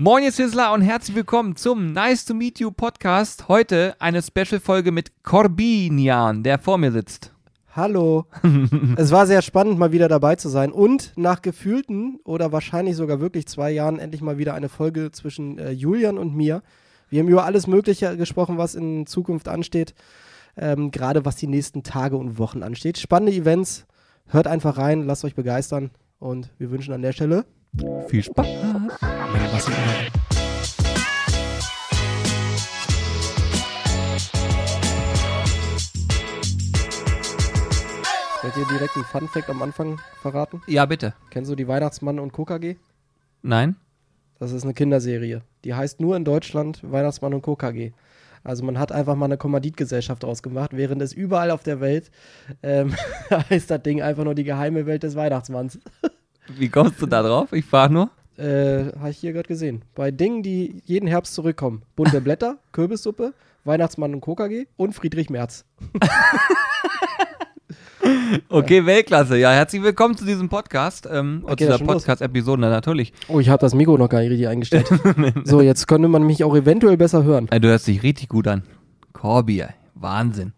Moin, ihr Sizzler und herzlich willkommen zum Nice to Meet You Podcast. Heute eine Special-Folge mit Corbinian, der vor mir sitzt. Hallo. es war sehr spannend, mal wieder dabei zu sein und nach gefühlten oder wahrscheinlich sogar wirklich zwei Jahren endlich mal wieder eine Folge zwischen äh, Julian und mir. Wir haben über alles Mögliche gesprochen, was in Zukunft ansteht, ähm, gerade was die nächsten Tage und Wochen ansteht. Spannende Events. Hört einfach rein, lasst euch begeistern und wir wünschen an der Stelle Viel Spaß. was Wollt ihr direkt einen Fun-Fact am Anfang verraten? Ja, bitte. Kennst du die Weihnachtsmann und KKG? Nein? Das ist eine Kinderserie. Die heißt nur in Deutschland Weihnachtsmann und KKG. Also man hat einfach mal eine Kommanditgesellschaft ausgemacht, während es überall auf der Welt ähm, heißt das Ding einfach nur die geheime Welt des Weihnachtsmanns. Wie kommst du da drauf? Ich frage nur. Äh, Habe ich hier gerade gesehen. Bei Dingen, die jeden Herbst zurückkommen. Bunte Blätter, Kürbissuppe, Weihnachtsmann und KKG und Friedrich Merz. Okay, Weltklasse. Ja, herzlich willkommen zu diesem Podcast. Ähm, Okay, zu dieser. Podcast-Episode, na, natürlich. Oh, ich habe das Mikro noch gar nicht richtig eingestellt. so, jetzt könnte man mich auch eventuell besser hören. Ey, du hörst dich richtig gut an. Corby, ey. Wahnsinn.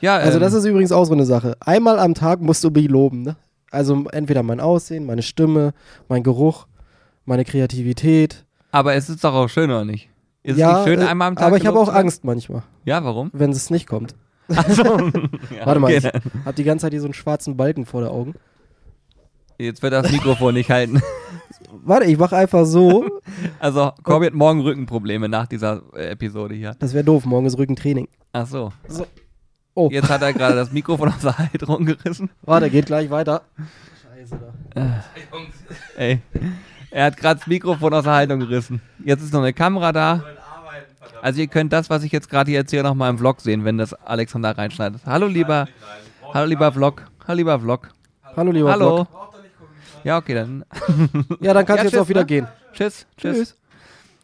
Ja, Also ähm, das ist übrigens auch so eine Sache. Einmal am Tag musst du mich loben. Ne? Also entweder mein Aussehen, meine Stimme, mein Geruch, meine Kreativität. aber es ist doch auch schön, oder nicht? Ist ja, es nicht schön, äh, einmal am Tag aber ich habe auch? Angst manchmal, Ja, warum? wenn es nicht kommt. Achso. ja, Warte mal, okay, ich habe die ganze Zeit hier so einen schwarzen Balken vor den Augen. Jetzt wird das Mikrofon nicht halten. Warte, ich mache einfach so. Also, Corby hat morgen Rückenprobleme nach dieser äh, Episode hier. Das wäre doof, morgen ist Rückentraining. Ach so. So. Oh, Jetzt hat er gerade das Mikrofon aus der Halterung gerissen. warte, geht gleich weiter. Scheiße da. Ey. Er hat gerade das Mikrofon aus der Haltung gerissen. Jetzt ist noch eine Kamera da. Also ihr könnt das, was ich jetzt gerade hier erzähle, noch mal im Vlog sehen, wenn das Alexander reinschneidet. Hallo lieber, hallo lieber Vlog, hallo lieber Vlog. Hallo, lieber Hallo. Vlog. Ja, okay, dann. Ja, dann kannst Ja, du jetzt auch wieder ne? gehen. Tschüss, tschüss. Tschüss.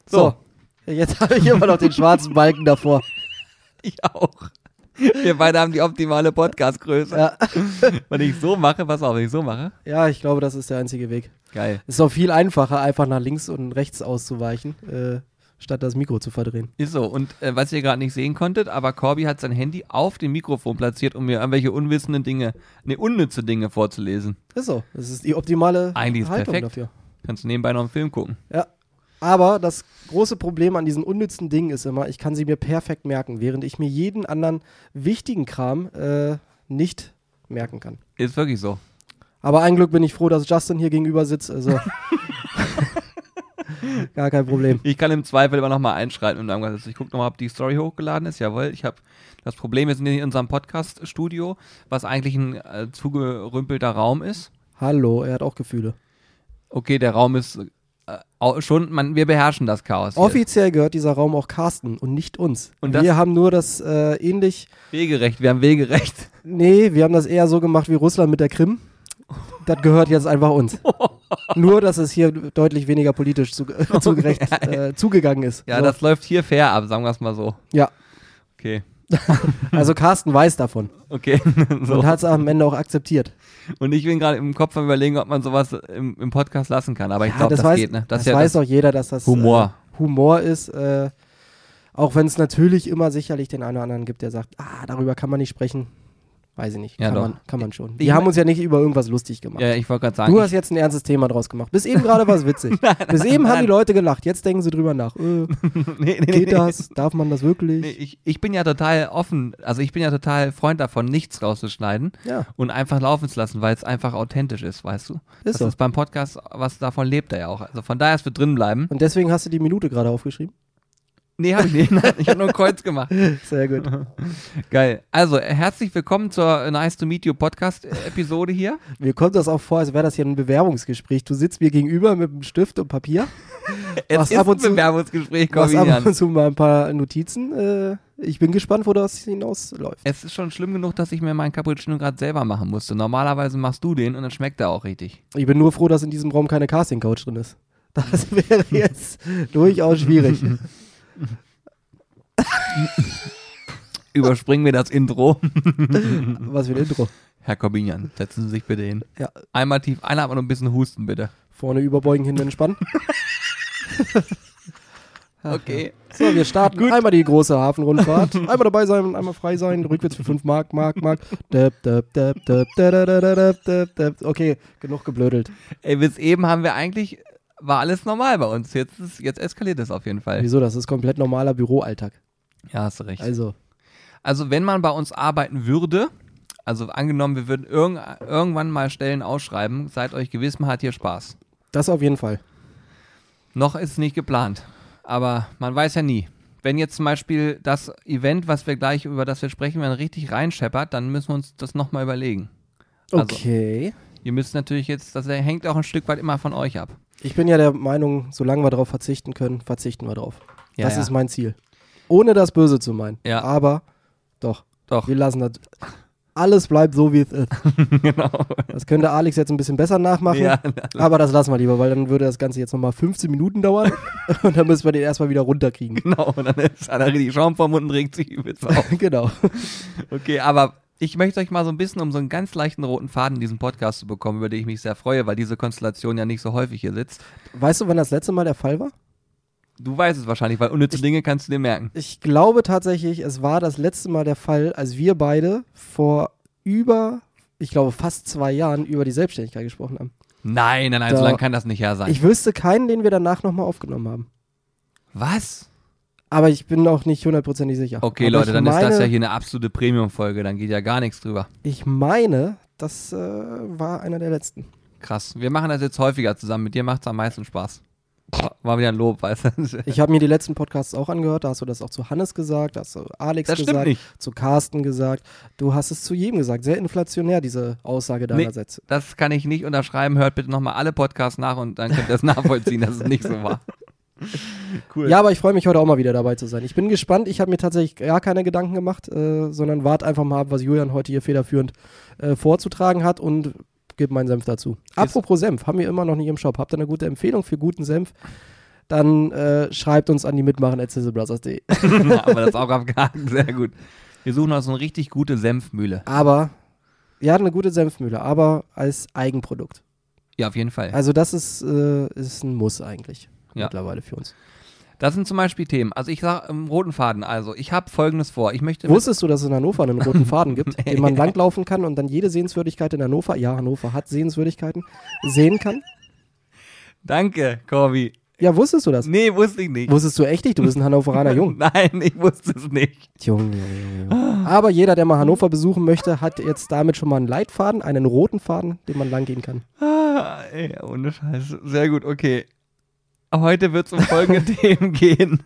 So, So, jetzt habe ich immer noch den schwarzen Balken davor. ich auch. Wir beide haben die optimale Podcast-Größe. Ja. Wenn ich so mache, pass auf, wenn ich so mache. ja, ich glaube, das ist der einzige Weg. Geil. Es ist auch viel einfacher, einfach nach links und rechts auszuweichen, äh, statt das Mikro zu verdrehen. Ist so. Und äh, was ihr gerade nicht sehen konntet, aber Corby hat sein Handy auf dem Mikrofon platziert, um mir irgendwelche unwissenden Dinge, ne, unnütze Dinge vorzulesen. Ist so. Das ist die optimale Eigentlich ist Haltung perfekt. dafür. Kannst du nebenbei noch einen Film gucken. Ja. Aber das große Problem an diesen unnützen Dingen ist immer, ich kann sie mir perfekt merken, während ich mir jeden anderen wichtigen Kram äh, nicht merken kann. Ist wirklich so. Aber ein Glück bin ich froh, dass Justin hier gegenüber sitzt. Also gar kein Problem. Ich kann im Zweifel immer noch mal einschreiten und irgendwas. Ich gucke noch mal, ob die Story hochgeladen ist. Jawohl, ich habe das Problem ist in unserem Podcast-Studio, was eigentlich ein äh, zugerümpelter Raum ist. Hallo, er hat auch Gefühle. Okay, der Raum ist schon, man, wir beherrschen das Chaos. hier. Offiziell gehört dieser Raum auch Carsten und nicht uns. Und wir haben nur das äh, ähnlich, Wegerecht, wir haben Wegerecht. nee, wir haben das eher so gemacht wie Russland mit der Krim. Das gehört jetzt einfach uns. nur, dass es hier deutlich weniger politisch zu, zugerecht, äh, zugegangen ist. Ja, so. das läuft hier fair ab, sagen wir es mal so. ja, Okay. also Carsten weiß davon Okay. so. und hat es am Ende auch akzeptiert. Und ich bin gerade im Kopf am überlegen, ob man sowas im, im Podcast lassen kann. Aber ich Ja, glaube, das, weiß, geht, ne? Das, ist ja weiß das doch jeder, dass das Humor. Äh, Humor ist. Äh, auch wenn es natürlich immer sicherlich den einen oder anderen gibt, der sagt, ah, darüber kann man nicht sprechen. Weiß ich nicht. Ja, kann, doch. man, kann man schon. Ich Die haben mein- uns ja nicht über irgendwas lustig gemacht. Ja, ich wollte gerade sagen. Du ich- hast jetzt ein ernstes Thema draus gemacht. Bis eben gerade war es witzig. Bis eben haben die Leute gelacht. Jetzt denken sie drüber nach. Äh, nee, nee, geht nee. das? Darf man das wirklich? Nee, ich, ich bin ja total offen, also ich bin ja total Freund davon, nichts rauszuschneiden Ja, und einfach laufen zu lassen, weil es einfach authentisch ist, weißt du? das so. ist beim Podcast, was davon lebt er ja auch. Also von daher, es wird drin bleiben. und deswegen hast du die Minute gerade aufgeschrieben. Nee, hab ich nicht. Nein, ich habe nur ein Kreuz gemacht. Sehr gut. Geil. Also, äh, herzlich willkommen zur Nice to Meet You Podcast-Episode hier. Mir kommt das auch vor, als wäre das hier ein Bewerbungsgespräch. Du sitzt mir gegenüber mit einem Stift und Papier. Es ist ab und ein Bewerbungsgespräch, hast ab und zu mal ein paar Notizen. Äh, ich bin gespannt, wo das hinausläuft. Es ist schon schlimm genug, dass ich mir meinen Cappuccino gerade selber machen musste. Normalerweise machst du den und dann schmeckt er auch richtig. Ich bin nur froh, dass in diesem Raum keine Casting-Couch drin ist. Das wäre jetzt durchaus schwierig. Überspringen wir das Intro. Was für ein Intro. Herr Corbinian, setzen Sie sich bitte hin. Ja. Einmal tief einatmen und ein bisschen husten, bitte. Vorne überbeugen, hinten entspannen. Okay. So, wir starten einmal die große Hafenrundfahrt. einmal dabei sein, einmal frei sein. Rückwärts für 5 Mark, Mark, Mark. Okay, genug geblödelt. Ey, bis eben haben wir eigentlich, war alles normal bei uns. Jetzt, ist, jetzt eskaliert es auf jeden Fall. Wieso? Das ist komplett normaler Büroalltag. Ja, hast du recht. Also, Also wenn man bei uns arbeiten würde, also angenommen, wir würden irgend, irgendwann mal Stellen ausschreiben, seid euch gewiss, man hat hier Spaß. das auf jeden Fall. Noch ist es nicht geplant, aber man weiß ja nie. Wenn jetzt zum Beispiel das Event, was wir gleich über das wir sprechen werden, richtig reinscheppert, dann müssen wir uns das nochmal überlegen. Also, Okay. Ihr müsst natürlich jetzt, das hängt auch ein Stück weit immer von euch ab. Ich bin ja der Meinung, solange wir darauf verzichten können, verzichten wir drauf. Ja, das ja. ist mein Ziel. Ohne das Böse zu meinen. Ja. Aber doch, Doch, wir lassen das. Alles bleibt so, wie es ist. genau. Das könnte Alex jetzt ein bisschen besser nachmachen. Ja, Aber das lassen wir lieber, weil dann würde das Ganze jetzt nochmal 15 Minuten dauern. und dann müssen wir den erstmal wieder runterkriegen. genau. Und dann ist einer richtig Schaum vom Mund und regt sich übelst auf. genau. Okay, aber ich möchte euch mal so ein bisschen, um so einen ganz leichten roten Faden in diesem Podcast zu bekommen, über den ich mich sehr freue, weil diese Konstellation ja nicht so häufig hier sitzt. Weißt du, wann das letzte Mal der Fall war? Du weißt es wahrscheinlich, weil unnütze Dinge kannst du dir merken. Ich glaube tatsächlich, es war das letzte Mal der Fall, als wir beide vor über, ich glaube, fast zwei Jahren über die Selbstständigkeit gesprochen haben. Nein, nein, nein, so Da- lange kann das nicht her sein. Ich wüsste keinen, den wir danach nochmal aufgenommen haben. Was? Aber ich bin auch nicht hundertprozentig sicher. Okay, Aber Leute, dann meine, ist das ja hier eine absolute Premium-Folge, dann geht ja gar nichts drüber. Ich meine, das äh, war einer der letzten. Krass. Wir machen das jetzt häufiger zusammen. Mit dir macht es am meisten Spaß. War wieder ein Lob, weißt du? Ich habe mir die letzten Podcasts auch angehört. Da hast du das auch zu Hannes gesagt, da hast du Alex Das gesagt, nicht. zu Carsten gesagt. Du hast es zu jedem gesagt. Sehr inflationär, diese Aussage deiner Nee. Sätze. Das kann ich nicht unterschreiben. Hört bitte nochmal alle Podcasts nach und dann könnt ihr es nachvollziehen, dass es nicht so war. Cool. Ja, aber ich freue mich heute auch mal wieder dabei zu sein. Ich bin gespannt. Ich habe mir tatsächlich gar keine Gedanken gemacht, äh, sondern warte einfach mal ab, was Julian heute hier federführend äh, vorzutragen hat und gebe meinen Senf dazu. Apropos Senf, haben wir immer noch nicht im Shop. Habt ihr eine gute Empfehlung für guten Senf? Dann äh, schreibt uns an die mitmachen at sizzlebrothers.de. aber das ist auch abgehakt. Sehr gut. Wir suchen uns so eine richtig gute Senfmühle. Aber, ja, eine gute Senfmühle, aber als Eigenprodukt. Ja, auf jeden Fall. Also das ist, äh, ist ein Muss eigentlich Ja. mittlerweile für uns. Das sind zum Beispiel Themen. Also ich sage im roten Faden, also ich habe folgendes vor. Ich möchte Wusstest du, dass es in Hannover einen roten Faden gibt, den man langlaufen kann und dann jede Sehenswürdigkeit in Hannover, ja, Hannover hat Sehenswürdigkeiten, sehen kann? Danke, Corby. Ja, wusstest du das? Nee, wusste ich nicht. Wusstest du echt nicht? Du bist ein Hannoveraner Jung. Nein, ich wusste es nicht. Jung, Jung, Jung, Jung. Aber jeder, der mal Hannover besuchen möchte, hat jetzt damit schon mal einen Leitfaden, einen roten Faden, den man langgehen kann. Ah, ey, ohne Scheiß. Sehr gut, okay. Heute wird es um folgende Themen gehen.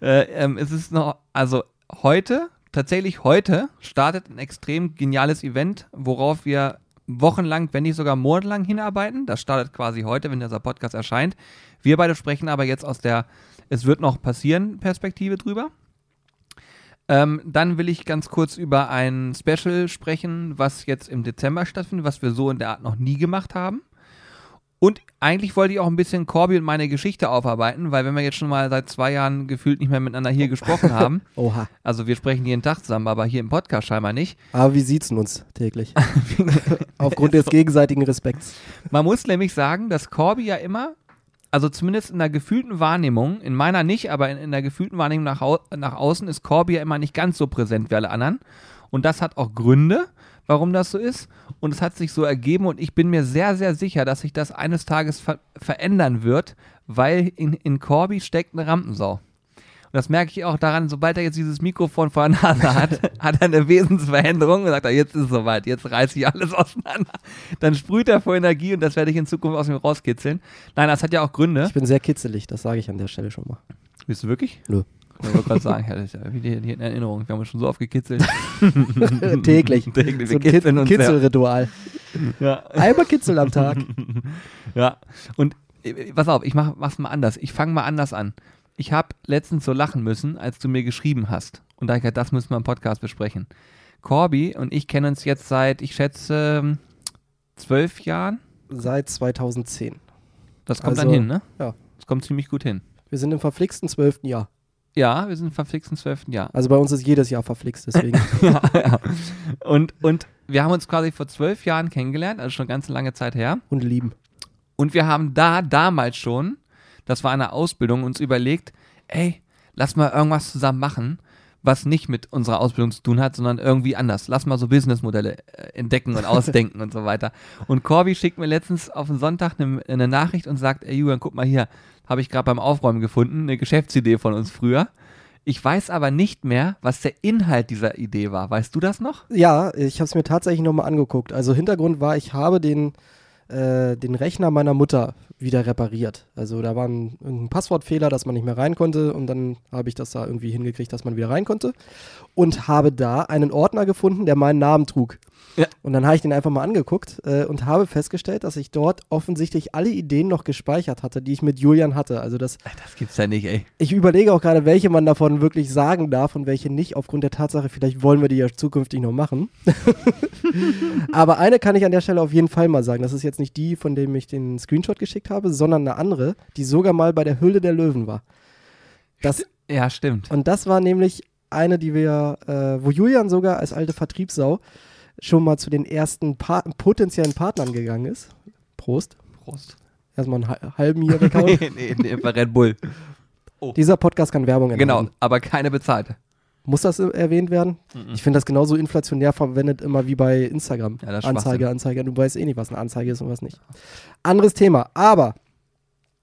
Äh, ähm, es ist noch, also heute, tatsächlich heute, startet ein extrem geniales Event, worauf wir wochenlang, wenn nicht sogar monatelang hinarbeiten. Das startet quasi heute, wenn dieser Podcast erscheint. Wir beide sprechen aber jetzt aus der Es wird noch passieren Perspektive drüber. Ähm, dann will ich ganz kurz über ein Special sprechen, was jetzt im Dezember stattfindet, was wir so in der Art noch nie gemacht haben. Und eigentlich wollte ich auch ein bisschen Corby und meine Geschichte aufarbeiten, weil wenn wir jetzt schon mal seit zwei Jahren gefühlt nicht mehr miteinander hier gesprochen haben, Oha. also wir sprechen jeden Tag zusammen, aber hier im Podcast scheinbar nicht. Aber wie sieht's uns täglich? Aufgrund des gegenseitigen Respekts. Man muss nämlich sagen, dass Corby ja immer, also zumindest in der gefühlten Wahrnehmung, in meiner nicht, aber in, in der gefühlten Wahrnehmung nach, au nach außen ist Corby ja immer nicht ganz so präsent wie alle anderen. Und das hat auch Gründe, warum das so ist. Und es hat sich so ergeben und ich bin mir sehr, sehr sicher, dass sich das eines Tages ver verändern wird, weil in, in Corby steckt eine Rampensau. Und das merke ich auch daran, sobald er jetzt dieses Mikrofon vor der Nase hat, hat er eine Wesensveränderung und sagt, er, jetzt ist es soweit, jetzt reiße ich alles auseinander. Dann sprüht er vor Energie und das werde ich in Zukunft aus mir rauskitzeln. Nein, das hat ja auch Gründe. Ich bin sehr kitzelig, das sage ich an der Stelle schon mal. Bist du wirklich? Nö. Ich wollte gerade sagen, ja, das ist ja wie die, die in Erinnerung. Wir haben uns schon so oft gekitzelt. Täglich. Täglich. So ein Kit kitzeln uns. Kitzelritual. Ja. Einmal Kitzel am Tag. Ja, und äh, pass auf, ich mach, mach's mal anders. Ich fange mal anders an. Ich habe letztens so lachen müssen, als du mir geschrieben hast. Und da ich gesagt, das müssen wir im Podcast besprechen. Corby und ich kennen uns jetzt seit, ich schätze, ähm, zwölf Jahren. Seit 2010. Das kommt Also, dann hin, ne? ja. Das kommt ziemlich gut hin. Wir sind im verflixten zwölften Jahr. Ja, wir sind im verflixten zwölften Jahr. Also bei uns ist jedes Jahr verflixt, deswegen. ja, ja. Und, und wir haben uns quasi vor zwölf Jahren kennengelernt, also schon ganz lange Zeit her. Und lieben. Und wir haben da damals schon das war eine Ausbildung, uns überlegt, ey, lass mal irgendwas zusammen machen, was nicht mit unserer Ausbildung zu tun hat, sondern irgendwie anders. Lass mal so Businessmodelle äh, entdecken und ausdenken und so weiter. Und Corby schickt mir letztens auf den Sonntag eine, eine Nachricht und sagt, ey Julian, guck mal hier, habe ich gerade beim Aufräumen gefunden, eine Geschäftsidee von uns früher. Ich weiß aber nicht mehr, was der Inhalt dieser Idee war. Weißt du das noch? Ja, ich habe es mir tatsächlich nochmal angeguckt. Also Hintergrund war, ich habe den, äh, den Rechner meiner Mutter wieder repariert. Also da war ein, ein, Passwortfehler, dass man nicht mehr rein konnte und dann habe ich das da irgendwie hingekriegt, dass man wieder rein konnte und habe da einen Ordner gefunden, der meinen Namen trug. Ja. Und dann habe ich den einfach mal angeguckt äh, und habe festgestellt, dass ich dort offensichtlich alle Ideen noch gespeichert hatte, die ich mit Julian hatte. Also das. Das gibt's ja nicht, ey. Ich überlege auch gerade, welche man davon wirklich sagen darf und welche nicht, aufgrund der Tatsache, vielleicht wollen wir die ja zukünftig noch machen. Aber eine kann ich an der Stelle auf jeden Fall mal sagen. Das ist jetzt nicht die, von dem ich den Screenshot geschickt habe, sondern eine andere, die sogar mal bei der Hülle der Löwen war. Das, ja, stimmt. Und das war nämlich eine, die wir, äh, wo Julian sogar als alte Vertriebssau schon mal zu den ersten pa potenziellen Partnern gegangen ist. Prost. Prost. Erstmal einen halben hier weghauen. nee, nee, nee, bei Red Bull. Oh. Dieser Podcast kann Werbung enthalten. Genau, aber keine bezahlte. Muss das erwähnt werden? Mhm. Ich finde das genauso inflationär verwendet immer wie bei Instagram. Ja, Anzeige, Anzeige. Du weißt eh nicht, was eine Anzeige ist und was nicht. Anderes Thema. Aber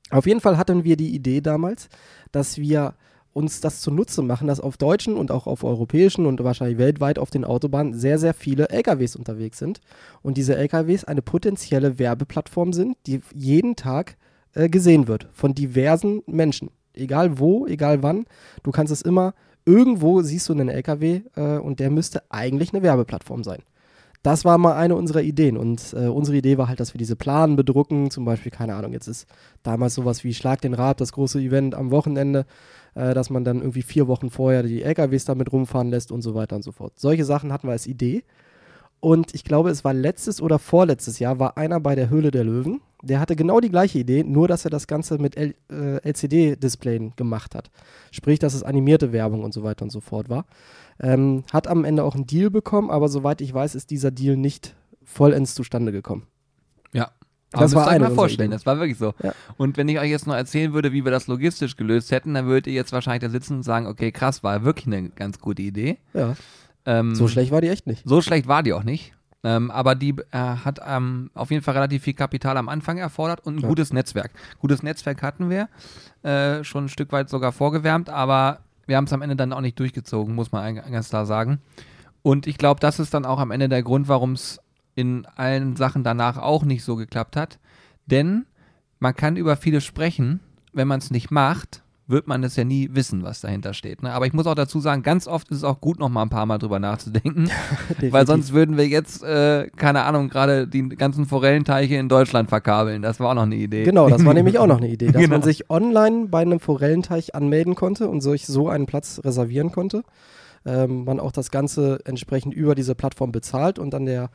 auf jeden Fall hatten wir die Idee damals, dass wir uns das zunutze machen, dass auf deutschen und auch auf europäischen und wahrscheinlich weltweit auf den Autobahnen sehr, sehr viele LKWs unterwegs sind. Und diese LKWs eine potenzielle Werbeplattform sind, die jeden Tag äh, gesehen wird von diversen Menschen. Egal wo, egal wann. Du kannst es immer, irgendwo siehst du einen LKW äh, und der müsste eigentlich eine Werbeplattform sein. Das war mal eine unserer Ideen. Und äh, unsere Idee war halt, dass wir diese Planen bedrucken. Zum Beispiel, keine Ahnung, jetzt ist damals sowas wie Schlag den Rad, das große Event am Wochenende äh, dass man dann irgendwie vier Wochen vorher die LKWs damit rumfahren lässt und so weiter und so fort. Solche Sachen hatten wir als Idee. Und ich glaube, es war letztes oder vorletztes Jahr, war einer bei der Höhle der Löwen. Der hatte genau die gleiche Idee, nur dass er das Ganze mit L äh, LCD-Displayen gemacht hat. Sprich, dass es animierte Werbung und so weiter und so fort war. Ähm, hat am Ende auch einen Deal bekommen, aber soweit ich weiß, ist dieser Deal nicht vollends zustande gekommen. Ja, aber das war eine mal vorstellen, das war wirklich so. Ja. Und wenn ich euch jetzt noch erzählen würde, wie wir das logistisch gelöst hätten, dann würdet ihr jetzt wahrscheinlich da sitzen und sagen, okay, krass, war wirklich eine ganz gute Idee. Ja. Ähm, so schlecht war die echt nicht. So schlecht war die auch nicht. Ähm, aber die äh, hat ähm, auf jeden Fall relativ viel Kapital am Anfang erfordert und ein ja. gutes Netzwerk. Gutes Netzwerk hatten wir, äh, schon ein Stück weit sogar vorgewärmt, aber wir haben es am Ende dann auch nicht durchgezogen, muss man ganz klar sagen. Und ich glaube, das ist dann auch am Ende der Grund, warum es in allen Sachen danach auch nicht so geklappt hat. Denn man kann über vieles sprechen, wenn man es nicht macht, wird man es ja nie wissen, was dahinter steht. Ne? Aber ich muss auch dazu sagen, ganz oft ist es auch gut, noch mal ein paar Mal drüber nachzudenken, weil sonst würden wir jetzt, äh, keine Ahnung, gerade die ganzen Forellenteiche in Deutschland verkabeln. Das war auch noch eine Idee. Genau, das war nämlich auch noch eine Idee, dass genau. man sich online bei einem Forellenteich anmelden konnte und sich so einen Platz reservieren konnte. Ähm, man auch das Ganze entsprechend über diese Plattform bezahlt und dann der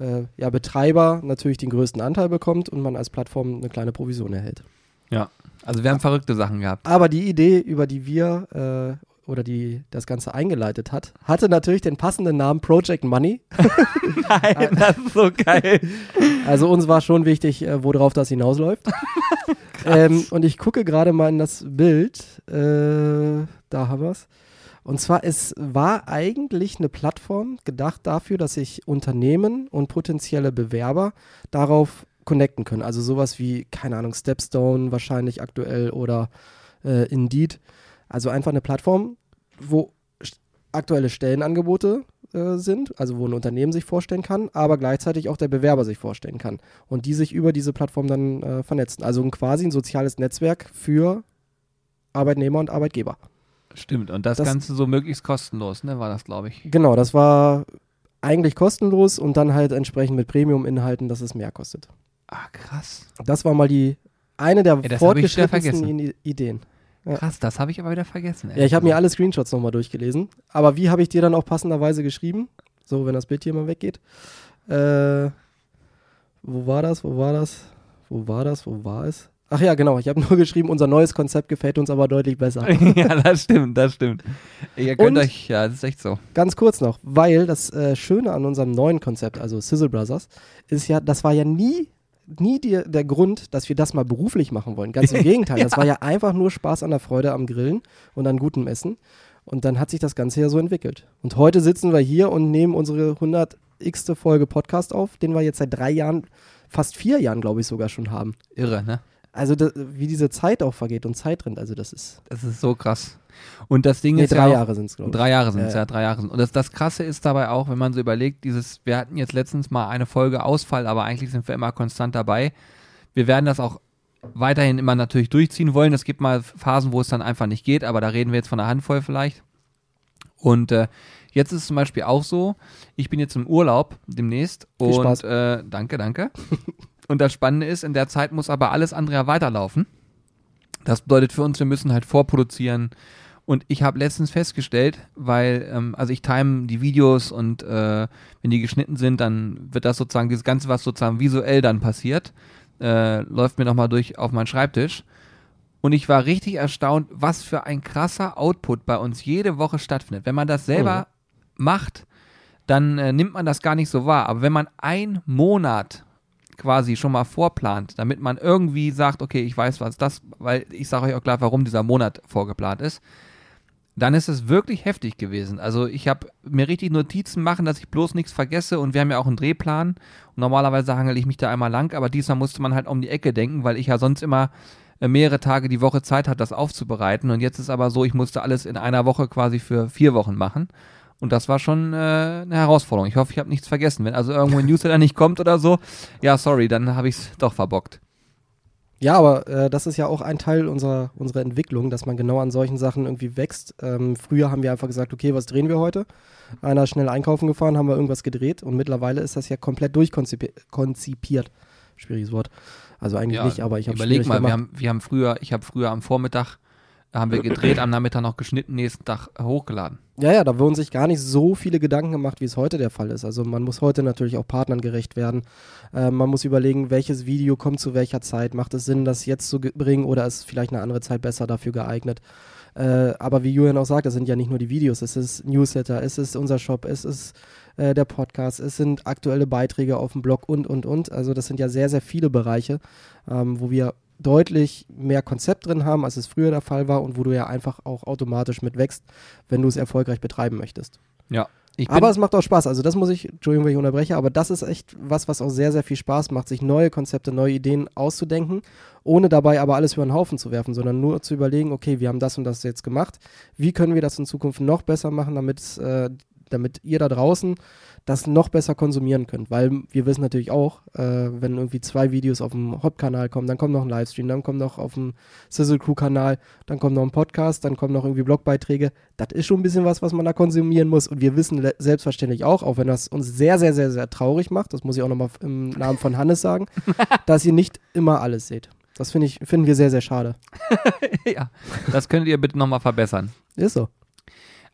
äh, ja, Betreiber natürlich den größten Anteil bekommt und man als Plattform eine kleine Provision erhält. Ja, also wir haben verrückte Sachen gehabt. Aber die Idee, über die wir äh, oder die das Ganze eingeleitet hat, hatte natürlich den passenden Namen Project Money. Nein, das ist so geil. Also uns war schon wichtig, äh, worauf das hinausläuft. ähm, und ich gucke gerade mal in das Bild. Äh, da haben wir es. Und zwar, es war eigentlich eine Plattform gedacht dafür, dass sich Unternehmen und potenzielle Bewerber darauf connecten können. Also sowas wie, keine Ahnung, Stepstone wahrscheinlich aktuell oder äh, Indeed. Also einfach eine Plattform, wo aktuelle Stellenangebote äh, sind, also wo ein Unternehmen sich vorstellen kann, aber gleichzeitig auch der Bewerber sich vorstellen kann und die sich über diese Plattform dann äh, vernetzen. Also quasi ein soziales Netzwerk für Arbeitnehmer und Arbeitgeber. Stimmt, und das, das Ganze so möglichst kostenlos, ne, war das, glaube ich. Genau, das war eigentlich kostenlos und dann halt entsprechend mit Premium-Inhalten, dass es mehr kostet. Ah, krass. Das war mal die eine der Ey, fortgeschrittensten Ideen. Ja. Krass, das habe ich aber wieder vergessen. Ja, ich habe mir alle Screenshots nochmal durchgelesen. Aber wie habe ich dir dann auch passenderweise geschrieben? So, wenn das Bild hier mal weggeht. Äh, wo war das? Wo war das? Wo war das? Wo war es? Ach ja, genau. Ich habe nur geschrieben, unser neues Konzept gefällt uns aber deutlich besser. ja, das stimmt, das stimmt. Ihr könnt Und euch, ja, das ist echt so. Ganz kurz noch, weil das äh, Schöne an unserem neuen Konzept, also Sizzle Brothers, ist ja, das war ja nie nie die, der Grund, dass wir das mal beruflich machen wollen. Ganz im Gegenteil. ja. Das war ja einfach nur Spaß an der Freude am Grillen und an gutem Essen. Und dann hat sich das Ganze ja so entwickelt. Und heute sitzen wir hier und nehmen unsere 100 x Folge Podcast auf, den wir jetzt seit drei Jahren, fast vier Jahren, glaube ich, sogar schon haben. Irre, ne? Also das, wie diese Zeit auch vergeht und Zeit rennt, also das ist. Das ist so krass. Und das Ding nee, ist drei ja Jahre sind es, glaube ich. Drei Jahre sind es, ja, ja, drei Jahre sind. Und das, das Krasse ist dabei auch, wenn man so überlegt, dieses, wir hatten jetzt letztens mal eine Folge Ausfall, aber eigentlich sind wir immer konstant dabei. Wir werden das auch weiterhin immer natürlich durchziehen wollen. Es gibt mal Phasen, wo es dann einfach nicht geht, aber da reden wir jetzt von einer Handvoll vielleicht. Und äh, jetzt ist es zum Beispiel auch so, ich bin jetzt im Urlaub demnächst Viel und Spaß. Äh, danke, danke. und das Spannende ist, in der Zeit muss aber alles andere ja weiterlaufen. Das bedeutet für uns, wir müssen halt vorproduzieren. Und ich habe letztens festgestellt, weil, ähm, also ich time die Videos und äh, wenn die geschnitten sind, dann wird das sozusagen, dieses Ganze, was sozusagen visuell dann passiert, äh, läuft mir nochmal durch auf meinen Schreibtisch. Und ich war richtig erstaunt, was für ein krasser Output bei uns jede Woche stattfindet. Wenn man das selber mhm. macht, dann äh, nimmt man das gar nicht so wahr. Aber wenn man einen Monat quasi schon mal vorplant, damit man irgendwie sagt, okay, ich weiß, was das, weil ich sage euch auch gleich, warum dieser Monat vorgeplant ist, dann ist es wirklich heftig gewesen. Also ich habe mir richtig Notizen machen, dass ich bloß nichts vergesse und wir haben ja auch einen Drehplan. Und normalerweise hangel ich mich da einmal lang, aber diesmal musste man halt um die Ecke denken, weil ich ja sonst immer äh, mehrere Tage die Woche Zeit hat, das aufzubereiten. Und jetzt ist aber so, ich musste alles in einer Woche quasi für vier Wochen machen. Und das war schon äh, eine Herausforderung. Ich hoffe, ich habe nichts vergessen. Wenn also irgendwo ein Newsletter nicht kommt oder so, ja, sorry, dann habe ich es doch verbockt. Ja, aber äh, das ist ja auch ein Teil unserer, unserer Entwicklung, dass man genau an solchen Sachen irgendwie wächst. Ähm, früher haben wir einfach gesagt, okay, was drehen wir heute? Einer ist schnell einkaufen gefahren, haben wir irgendwas gedreht und mittlerweile ist das ja komplett durchkonzipiert. Schwieriges Wort. Also eigentlich ja, nicht, aber ich habe Überleg mal, wir haben, wir haben früher, ich habe früher am Vormittag haben wir gedreht, am Nachmittag noch geschnitten, nächsten Tag hochgeladen. Ja, ja, da wurden sich gar nicht so viele Gedanken gemacht, wie es heute der Fall ist. Also man muss heute natürlich auch Partnern gerecht werden. Äh, man muss überlegen, welches Video kommt zu welcher Zeit. Macht es Sinn, das jetzt zu bringen oder ist vielleicht eine andere Zeit besser dafür geeignet? Äh, aber wie Julian auch sagt, das sind ja nicht nur die Videos, es ist Newsletter, es ist unser Shop, es ist äh, der Podcast, es sind aktuelle Beiträge auf dem Blog und, und, und. Also das sind ja sehr, sehr viele Bereiche, ähm, wo wir deutlich mehr Konzept drin haben, als es früher der Fall war und wo du ja einfach auch automatisch mit wächst, wenn du es erfolgreich betreiben möchtest. Ja. aber es macht auch Spaß. Also das muss ich, Entschuldigung, wenn ich unterbreche, aber das ist echt was, was auch sehr, sehr viel Spaß macht, sich neue Konzepte, neue Ideen auszudenken, ohne dabei aber alles über den Haufen zu werfen, sondern nur zu überlegen, okay, wir haben das und das jetzt gemacht. Wie können wir das in Zukunft noch besser machen, damit, äh, damit ihr da draußen das noch besser konsumieren könnt. Weil wir wissen natürlich auch, äh, wenn irgendwie zwei Videos auf dem Hop-Kanal kommen, dann kommt noch ein Livestream, dann kommt noch auf dem Sizzle Crew-Kanal, dann kommt noch ein Podcast, dann kommen noch irgendwie Blogbeiträge. Das ist schon ein bisschen was, was man da konsumieren muss. Und wir wissen selbstverständlich auch, auch wenn das uns sehr, sehr, sehr, sehr traurig macht, das muss ich auch nochmal im Namen von Hannes sagen, dass ihr nicht immer alles seht. Das find ich, finden wir sehr, sehr schade. ja, das könnt ihr bitte nochmal verbessern. Ist so.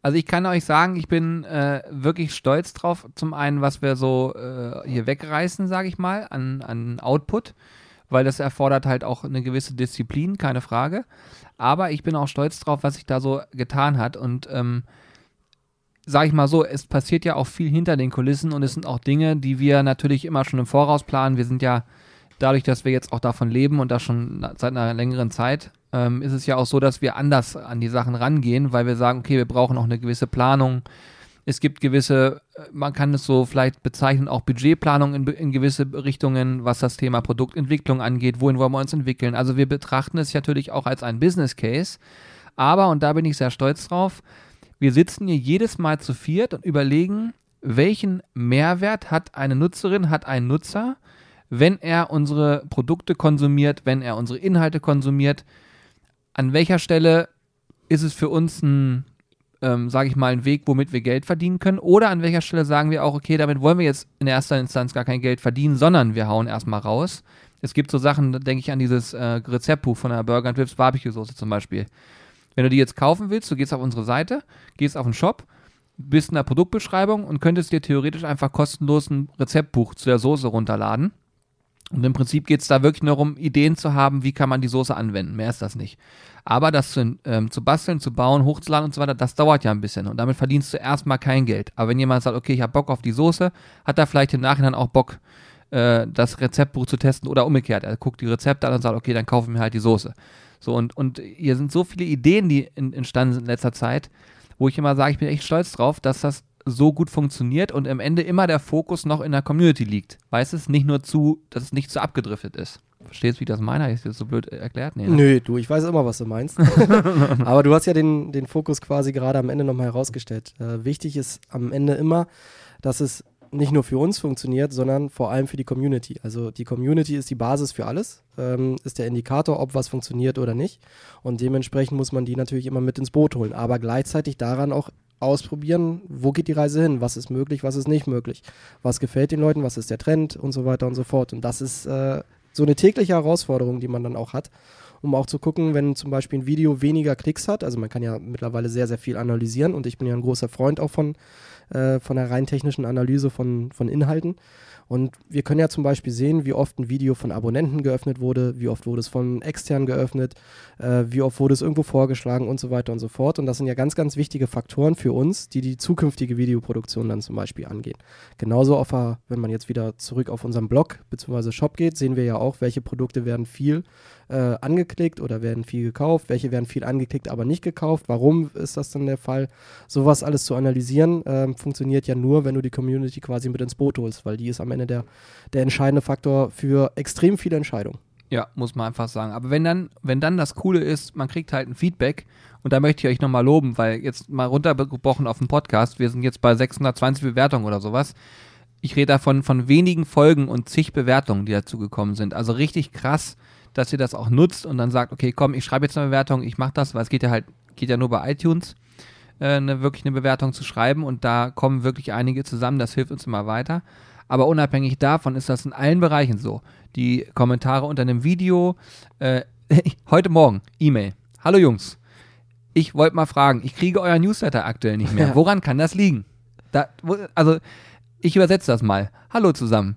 Also ich kann euch sagen, ich bin äh, wirklich stolz drauf. Zum einen, was wir so äh, hier wegreißen, sage ich mal, an, an Output, weil das erfordert halt auch eine gewisse Disziplin, keine Frage. Aber ich bin auch stolz drauf, was sich da so getan hat. Und ähm, sage ich mal so, es passiert ja auch viel hinter den Kulissen und es sind auch Dinge, die wir natürlich immer schon im Voraus planen. Wir sind ja dadurch, dass wir jetzt auch davon leben und das schon seit einer längeren Zeit, ähm, ist es ja auch so, dass wir anders an die Sachen rangehen, weil wir sagen, okay, wir brauchen auch eine gewisse Planung. Es gibt gewisse, äh, man kann es so vielleicht bezeichnen, auch Budgetplanung in, in gewisse Richtungen, was das Thema Produktentwicklung angeht, wohin wollen wir uns entwickeln. Also wir betrachten es natürlich auch als ein Business Case. Aber, und da bin ich sehr stolz drauf, wir sitzen hier jedes Mal zu viert und überlegen, welchen Mehrwert hat eine Nutzerin, hat ein Nutzer, wenn er unsere Produkte konsumiert, wenn er unsere Inhalte konsumiert, an welcher Stelle ist es für uns ein, ähm, sage ich mal, ein Weg, womit wir Geld verdienen können? Oder an welcher Stelle sagen wir auch, okay, damit wollen wir jetzt in erster Instanz gar kein Geld verdienen, sondern wir hauen erstmal raus. Es gibt so Sachen, da denke ich an dieses äh, Rezeptbuch von der Burger Trips Barbecue-Soße zum Beispiel. Wenn du die jetzt kaufen willst, du gehst auf unsere Seite, gehst auf den Shop, bist in der Produktbeschreibung und könntest dir theoretisch einfach kostenlos ein Rezeptbuch zu der Soße runterladen und im Prinzip geht es da wirklich nur darum, Ideen zu haben, wie kann man die Soße anwenden. Mehr ist das nicht. Aber das zu, ähm, zu basteln, zu bauen, hochzuladen und so weiter, das dauert ja ein bisschen. Und damit verdienst du erstmal kein Geld. Aber wenn jemand sagt, okay, ich habe Bock auf die Soße, hat er vielleicht im Nachhinein auch Bock, äh, das Rezeptbuch zu testen oder umgekehrt. Er guckt die Rezepte an und sagt, okay, dann kaufen wir halt die Soße. So, und, und hier sind so viele Ideen, die in, entstanden sind in letzter Zeit, wo ich immer sage, ich bin echt stolz drauf, dass das so gut funktioniert und am Ende immer der Fokus noch in der Community liegt. Weißt es nicht nur zu, dass es nicht zu abgedriftet ist. Verstehst du, wie ich das meine? Ist das so blöd erklärt? Nee, ne? Nö, du, ich weiß immer, was du meinst. Aber du hast ja den, den Fokus quasi gerade am Ende nochmal herausgestellt. Äh, wichtig ist am Ende immer, dass es nicht nur für uns funktioniert, sondern vor allem für die Community. Also die Community ist die Basis für alles, ähm, ist der Indikator, ob was funktioniert oder nicht. Und dementsprechend muss man die natürlich immer mit ins Boot holen, aber gleichzeitig daran auch ausprobieren, wo geht die Reise hin, was ist möglich, was ist nicht möglich, was gefällt den Leuten, was ist der Trend und so weiter und so fort. Und das ist äh, so eine tägliche Herausforderung, die man dann auch hat um auch zu gucken, wenn zum Beispiel ein Video weniger Klicks hat. Also man kann ja mittlerweile sehr, sehr viel analysieren und ich bin ja ein großer Freund auch von äh, von der rein technischen Analyse von, von Inhalten. Und wir können ja zum Beispiel sehen, wie oft ein Video von Abonnenten geöffnet wurde, wie oft wurde es von extern geöffnet, äh, wie oft wurde es irgendwo vorgeschlagen und so weiter und so fort. Und das sind ja ganz, ganz wichtige Faktoren für uns, die die zukünftige Videoproduktion dann zum Beispiel angehen. Genauso, auf, wenn man jetzt wieder zurück auf unseren Blog bzw. Shop geht, sehen wir ja auch, welche Produkte werden viel äh, angeklickt oder werden viel gekauft, welche werden viel angeklickt, aber nicht gekauft. Warum ist das dann der Fall? Sowas alles zu analysieren, äh, funktioniert ja nur, wenn du die Community quasi mit ins Boot holst, weil die ist am Ende der, der entscheidende Faktor für extrem viele Entscheidungen. Ja, muss man einfach sagen. Aber wenn dann, wenn dann das Coole ist, man kriegt halt ein Feedback und da möchte ich euch nochmal loben, weil jetzt mal runtergebrochen auf dem Podcast, wir sind jetzt bei 620 Bewertungen oder sowas. Ich rede davon von wenigen Folgen und zig Bewertungen, die dazu gekommen sind. Also richtig krass dass ihr das auch nutzt und dann sagt, okay, komm, ich schreibe jetzt eine Bewertung, ich mache das, weil es geht ja halt, geht ja nur bei iTunes, äh, eine, wirklich eine Bewertung zu schreiben und da kommen wirklich einige zusammen, das hilft uns immer weiter. Aber unabhängig davon ist das in allen Bereichen so. Die Kommentare unter einem Video, äh, heute Morgen, E-Mail. Hallo Jungs, ich wollte mal fragen, ich kriege euer Newsletter aktuell nicht mehr. Woran kann das liegen? Da, wo, also, ich übersetze das mal. Hallo zusammen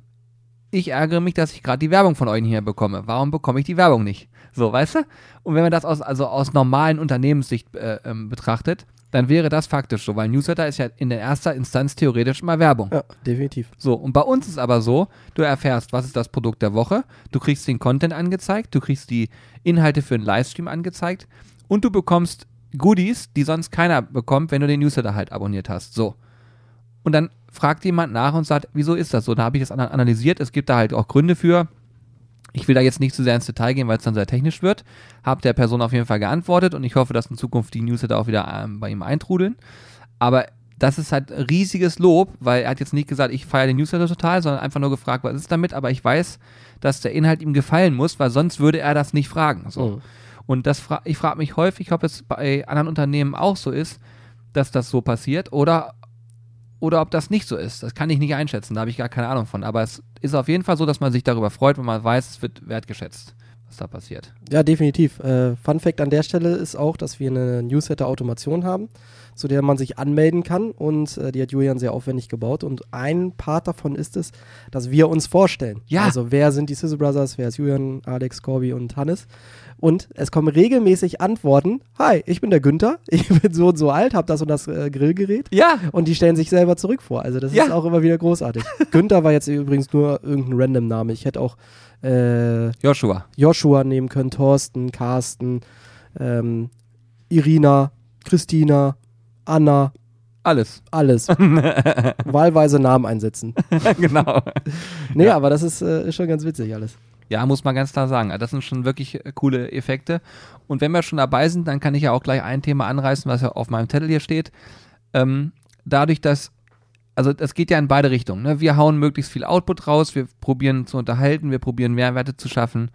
ich ärgere mich, dass ich gerade die Werbung von euch hier bekomme. Warum bekomme ich die Werbung nicht? So, weißt du? Und wenn man das aus, also aus normalen Unternehmenssicht äh, ähm, betrachtet, dann wäre das faktisch so, weil Newsletter ist ja in der erster Instanz theoretisch immer Werbung. Ja, definitiv. So, und bei uns ist aber so, du erfährst, was ist das Produkt der Woche, du kriegst den Content angezeigt, du kriegst die Inhalte für einen Livestream angezeigt und du bekommst Goodies, die sonst keiner bekommt, wenn du den Newsletter halt abonniert hast. So. Und dann fragt jemand nach und sagt, wieso ist das so? Da habe ich das analysiert. Es gibt da halt auch Gründe für. Ich will da jetzt nicht zu sehr ins Detail gehen, weil es dann sehr technisch wird. Habe der Person auf jeden Fall geantwortet und ich hoffe, dass in Zukunft die Newsletter auch wieder ähm, bei ihm eintrudeln. Aber das ist halt riesiges Lob, weil er hat jetzt nicht gesagt, ich feiere den Newsletter total, sondern einfach nur gefragt, was ist damit, aber ich weiß, dass der Inhalt ihm gefallen muss, weil sonst würde er das nicht fragen. So. Mhm. Und das fra ich frage mich häufig, ob es bei anderen Unternehmen auch so ist, dass das so passiert oder oder ob das nicht so ist. Das kann ich nicht einschätzen, da habe ich gar keine Ahnung von. Aber es ist auf jeden Fall so, dass man sich darüber freut, wenn man weiß, es wird wertgeschätzt, was da passiert. Ja, definitiv. Äh, Fun Fact an der Stelle ist auch, dass wir eine Newsletter-Automation haben, zu der man sich anmelden kann und äh, die hat Julian sehr aufwendig gebaut. Und ein Part davon ist es, dass wir uns vorstellen. Ja. Also wer sind die Sizzle Brothers, wer ist Julian, Alex, Corby und Hannes. Und es kommen regelmäßig Antworten. Hi, ich bin der Günther, ich bin so und so alt, habe das und das äh, Grillgerät. Ja. Und die stellen sich selber zurück vor. Also das ja. ist auch immer wieder großartig. Günther war jetzt übrigens nur irgendein random Name. Ich hätte auch äh, Joshua. Joshua nehmen können, Thorsten, Carsten, ähm, Irina, Christina, Anna. Alles. Alles. Wahlweise Namen einsetzen. genau. Nee, ja. aber das ist, äh, ist schon ganz witzig alles. Ja, muss man ganz klar sagen. Das sind schon wirklich äh, coole Effekte. Und wenn wir schon dabei sind, dann kann ich ja auch gleich ein Thema anreißen, was ja auf meinem Zettel hier steht. Ähm, dadurch, dass, also das geht ja in beide Richtungen. Ne? Wir hauen möglichst viel Output raus, wir probieren zu unterhalten, wir probieren Mehrwerte zu schaffen,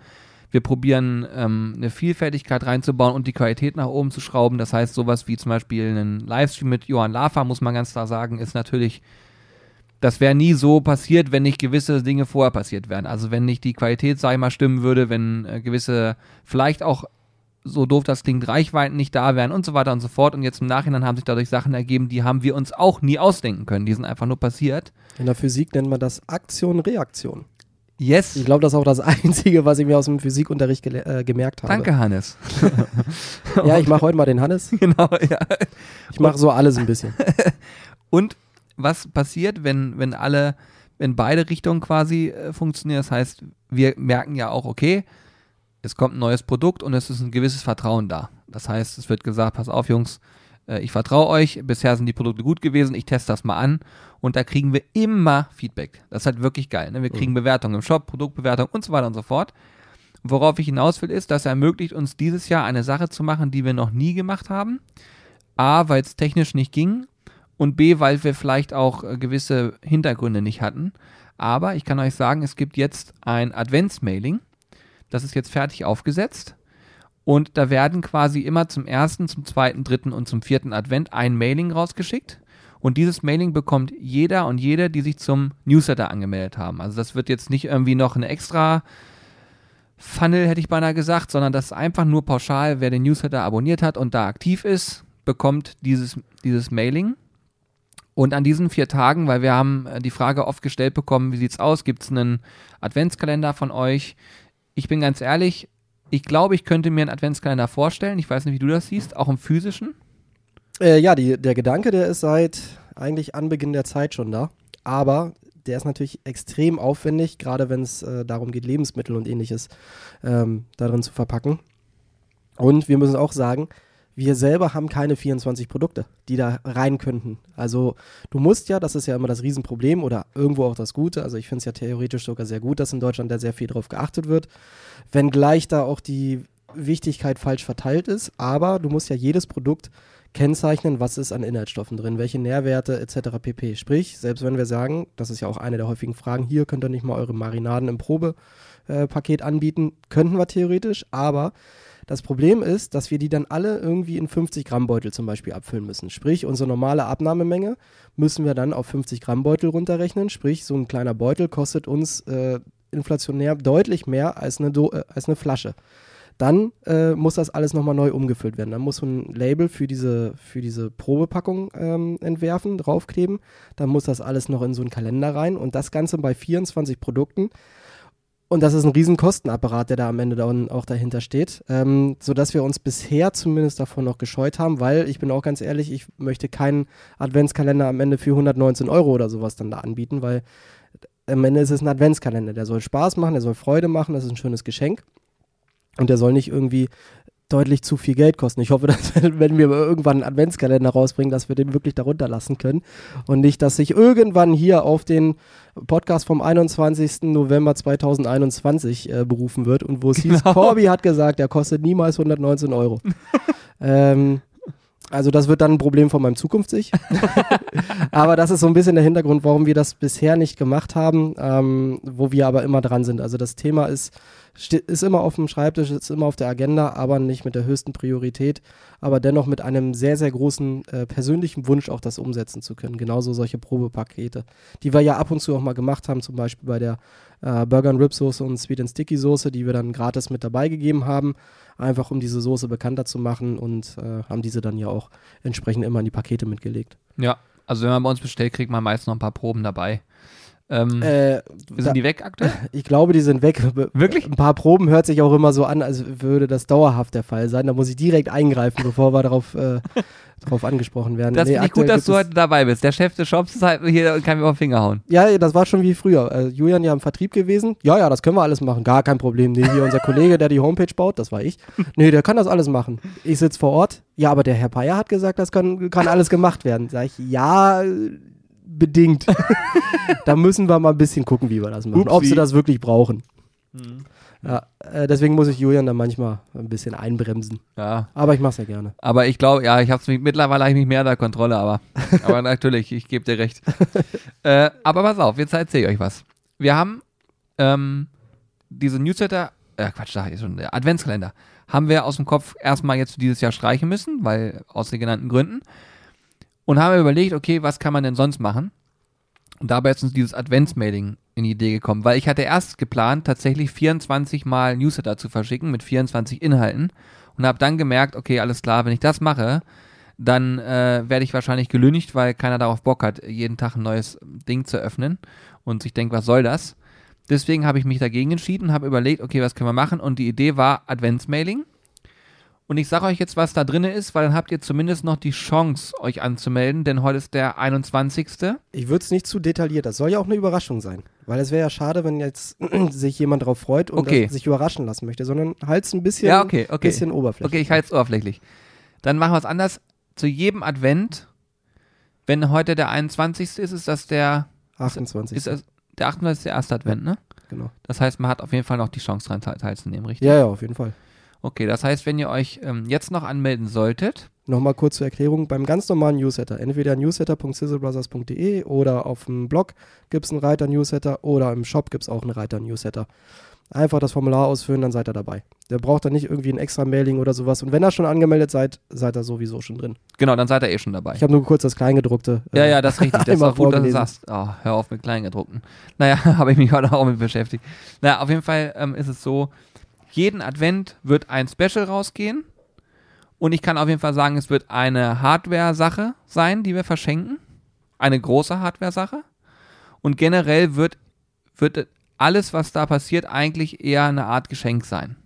wir probieren ähm, eine Vielfältigkeit reinzubauen und die Qualität nach oben zu schrauben. Das heißt, sowas wie zum Beispiel einen Livestream mit Johann Lafer, muss man ganz klar sagen, ist natürlich das wäre nie so passiert, wenn nicht gewisse Dinge vorher passiert wären. Also wenn nicht die Qualität, sag ich mal, stimmen würde, wenn äh, gewisse, vielleicht auch so doof das klingt, Reichweiten nicht da wären und so weiter und so fort. Und jetzt im Nachhinein haben sich dadurch Sachen ergeben, die haben wir uns auch nie ausdenken können. Die sind einfach nur passiert. In der Physik nennt man das Aktion-Reaktion. Yes. Ich glaube, das ist auch das Einzige, was ich mir aus dem Physikunterricht äh, gemerkt habe. Danke, Hannes. ja, ich mache heute mal den Hannes. Genau, ja. Ich mache so alles ein bisschen. Und was passiert, wenn, wenn alle wenn beide Richtungen quasi äh, funktionieren. Das heißt, wir merken ja auch, okay, es kommt ein neues Produkt und es ist ein gewisses Vertrauen da. Das heißt, es wird gesagt, pass auf, Jungs, äh, ich vertraue euch, bisher sind die Produkte gut gewesen, ich teste das mal an und da kriegen wir immer Feedback. Das ist halt wirklich geil. Ne? Wir kriegen mhm. Bewertungen im Shop, Produktbewertung und so weiter und so fort. worauf ich hinaus will, ist, dass er ermöglicht uns dieses Jahr eine Sache zu machen, die wir noch nie gemacht haben. A, weil es technisch nicht ging und B, weil wir vielleicht auch äh, gewisse Hintergründe nicht hatten. Aber ich kann euch sagen, es gibt jetzt ein Adventsmailing. Das ist jetzt fertig aufgesetzt. Und da werden quasi immer zum ersten, zum zweiten, dritten und zum vierten Advent ein Mailing rausgeschickt. Und dieses Mailing bekommt jeder und jede, die sich zum Newsletter angemeldet haben. Also das wird jetzt nicht irgendwie noch eine extra Funnel, hätte ich beinahe gesagt, sondern das ist einfach nur pauschal, wer den Newsletter abonniert hat und da aktiv ist, bekommt dieses, dieses Mailing. Und an diesen vier Tagen, weil wir haben äh, die Frage oft gestellt bekommen, wie sieht es aus? Gibt es einen Adventskalender von euch? Ich bin ganz ehrlich, ich glaube, ich könnte mir einen Adventskalender vorstellen. Ich weiß nicht, wie du das siehst, auch im physischen. Äh, ja, die, der Gedanke, der ist seit eigentlich Anbeginn der Zeit schon da. Aber der ist natürlich extrem aufwendig, gerade wenn es äh, darum geht, Lebensmittel und ähnliches ähm, darin zu verpacken. Und wir müssen auch sagen, wir selber haben keine 24 Produkte, die da rein könnten. Also du musst ja, das ist ja immer das Riesenproblem oder irgendwo auch das Gute, also ich finde es ja theoretisch sogar sehr gut, dass in Deutschland da sehr viel drauf geachtet wird, wenngleich da auch die Wichtigkeit falsch verteilt ist, aber du musst ja jedes Produkt kennzeichnen, was ist an Inhaltsstoffen drin, welche Nährwerte etc. pp. Sprich, selbst wenn wir sagen, das ist ja auch eine der häufigen Fragen, hier könnt ihr nicht mal eure Marinaden im Probepaket anbieten, könnten wir theoretisch, aber das Problem ist, dass wir die dann alle irgendwie in 50 Gramm Beutel zum Beispiel abfüllen müssen. Sprich, unsere normale Abnahmemenge müssen wir dann auf 50 Gramm Beutel runterrechnen. Sprich, so ein kleiner Beutel kostet uns äh, inflationär deutlich mehr als eine, Do äh, als eine Flasche. Dann äh, muss das alles nochmal neu umgefüllt werden. Dann muss man ein Label für diese, für diese Probepackung ähm, entwerfen, draufkleben. Dann muss das alles noch in so einen Kalender rein und das Ganze bei 24 Produkten und das ist ein riesen Kostenapparat, der da am Ende dann auch dahinter steht, ähm, sodass wir uns bisher zumindest davon noch gescheut haben, weil ich bin auch ganz ehrlich, ich möchte keinen Adventskalender am Ende für 119 Euro oder sowas dann da anbieten, weil am Ende ist es ein Adventskalender, der soll Spaß machen, der soll Freude machen, das ist ein schönes Geschenk. Und der soll nicht irgendwie deutlich zu viel Geld kosten. Ich hoffe, dass wenn wir irgendwann einen Adventskalender rausbringen, dass wir den wirklich darunter lassen können und nicht, dass sich irgendwann hier auf den Podcast vom 21. November 2021 äh, berufen wird und wo es genau. hieß, Corby hat gesagt, der kostet niemals 119 Euro. ähm, also das wird dann ein Problem von meinem Zukunfts-Ich. aber das ist so ein bisschen der Hintergrund, warum wir das bisher nicht gemacht haben, ähm, wo wir aber immer dran sind. Also das Thema ist ist immer auf dem Schreibtisch, ist immer auf der Agenda, aber nicht mit der höchsten Priorität, aber dennoch mit einem sehr, sehr großen äh, persönlichen Wunsch auch das umsetzen zu können. Genauso solche Probepakete, die wir ja ab und zu auch mal gemacht haben, zum Beispiel bei der äh, Burger and Rib Soße und Sweet and Sticky Soße, die wir dann gratis mit dabei gegeben haben, einfach um diese Soße bekannter zu machen und äh, haben diese dann ja auch entsprechend immer in die Pakete mitgelegt. Ja, also wenn man bei uns bestellt, kriegt man meist noch ein paar Proben dabei. Ähm, äh, sind da, die weg aktuell? Ich glaube, die sind weg. Wirklich? Ein paar Proben hört sich auch immer so an, als würde das dauerhaft der Fall sein. Da muss ich direkt eingreifen, bevor wir darauf, äh, darauf angesprochen werden. Das nee, finde ich gut, dass du heute dabei bist. Der Chef des Shops ist halt hier und kann mir auf den Finger hauen. Ja, das war schon wie früher. Äh, Julian ja im Vertrieb gewesen. Ja, ja, das können wir alles machen. Gar kein Problem. Nee, hier unser Kollege, der die Homepage baut, das war ich. Nee, der kann das alles machen. Ich sitze vor Ort. Ja, aber der Herr Bayer hat gesagt, das kann, kann alles gemacht werden. Sag ich, ja, bedingt. da müssen wir mal ein bisschen gucken, wie wir das machen. Upsi. Ob sie das wirklich brauchen. Mhm. Ja, äh, deswegen muss ich Julian da manchmal ein bisschen einbremsen. Ja. Aber ich mache es ja gerne. Aber ich glaube, ja, ich habe es mittlerweile habe ich mich mehr der Kontrolle, aber, aber natürlich, ich gebe dir recht. äh, aber pass auf, jetzt erzähle ich euch was. Wir haben ähm, diese Newsletter, äh, Quatsch, da ist schon der Adventskalender, haben wir aus dem Kopf erstmal jetzt dieses Jahr streichen müssen, weil aus den genannten Gründen und haben überlegt, okay, was kann man denn sonst machen? Und dabei ist uns dieses Adventsmailing in die Idee gekommen, weil ich hatte erst geplant, tatsächlich 24 Mal Newsletter zu verschicken mit 24 Inhalten und habe dann gemerkt, okay, alles klar, wenn ich das mache, dann äh, werde ich wahrscheinlich gelüncht, weil keiner darauf Bock hat, jeden Tag ein neues Ding zu öffnen und sich denkt, was soll das? Deswegen habe ich mich dagegen entschieden habe überlegt, okay, was können wir machen? Und die Idee war Adventsmailing. Und ich sage euch jetzt, was da drin ist, weil dann habt ihr zumindest noch die Chance, euch anzumelden, denn heute ist der 21. Ich würde es nicht zu detailliert. Das soll ja auch eine Überraschung sein. Weil es wäre ja schade, wenn jetzt sich jemand darauf freut und Okay. sich überraschen lassen möchte, sondern halt es ein bisschen, Ja, okay, okay. bisschen oberflächlich. Okay, ich halte es oberflächlich. Dann machen wir es anders. Zu jedem Advent, wenn heute der 21. ist, ist das der, 28. ist das der 28. der erste Advent, ne? genau. Das heißt, man hat auf jeden Fall noch die Chance teil- teilzunehmen, richtig? Ja, ja, auf jeden Fall. Okay, das heißt, wenn ihr euch ähm, jetzt noch anmelden solltet, Nochmal kurz zur Erklärung, beim ganz normalen Newsletter, entweder newsletter.sizzlebrothers.de oder auf dem Blog gibt es einen Reiter Newsletter oder im Shop gibt es auch einen Reiter Newsletter. Einfach das Formular ausfüllen, dann seid ihr dabei. Der braucht dann nicht irgendwie ein extra Mailing oder sowas. Und wenn ihr schon angemeldet seid, seid ihr sowieso schon drin. genau, dann seid ihr eh schon dabei. Ich habe nur kurz das Kleingedruckte. Ja, äh, ja, das ist richtig. Das ist auch gut, dass du sagst. Oh, hör auf mit Kleingedruckten. Naja, habe ich mich heute auch mit beschäftigt. Naja, auf jeden Fall ähm, ist es so, jeden Advent wird ein Special rausgehen. Und ich kann auf jeden Fall sagen, es wird eine Hardware-Sache sein, die wir verschenken. Eine große Hardware-Sache. Und generell wird, wird alles, was da passiert, eigentlich eher eine Art Geschenk sein.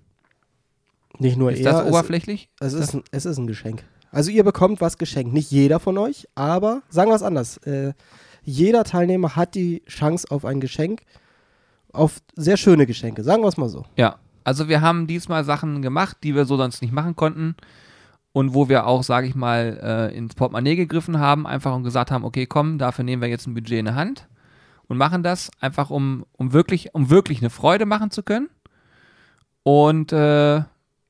Nicht nur Ist er, das es- oberflächlich? Es ist, ein, es ist ein Geschenk. Also ihr bekommt was geschenkt. Nicht jeder von euch, aber sagen wir es anders. Äh, jeder Teilnehmer hat die Chance auf ein Geschenk, auf sehr schöne Geschenke. Sagen wir es mal so. Ja, also wir haben diesmal Sachen gemacht, die wir so sonst nicht machen konnten und wo wir auch, sage ich mal, äh, ins Portemonnaie gegriffen haben, einfach und gesagt haben, okay, komm, dafür nehmen wir jetzt ein Budget in der Hand und machen das einfach, um, um wirklich, um wirklich eine Freude machen zu können. Und äh,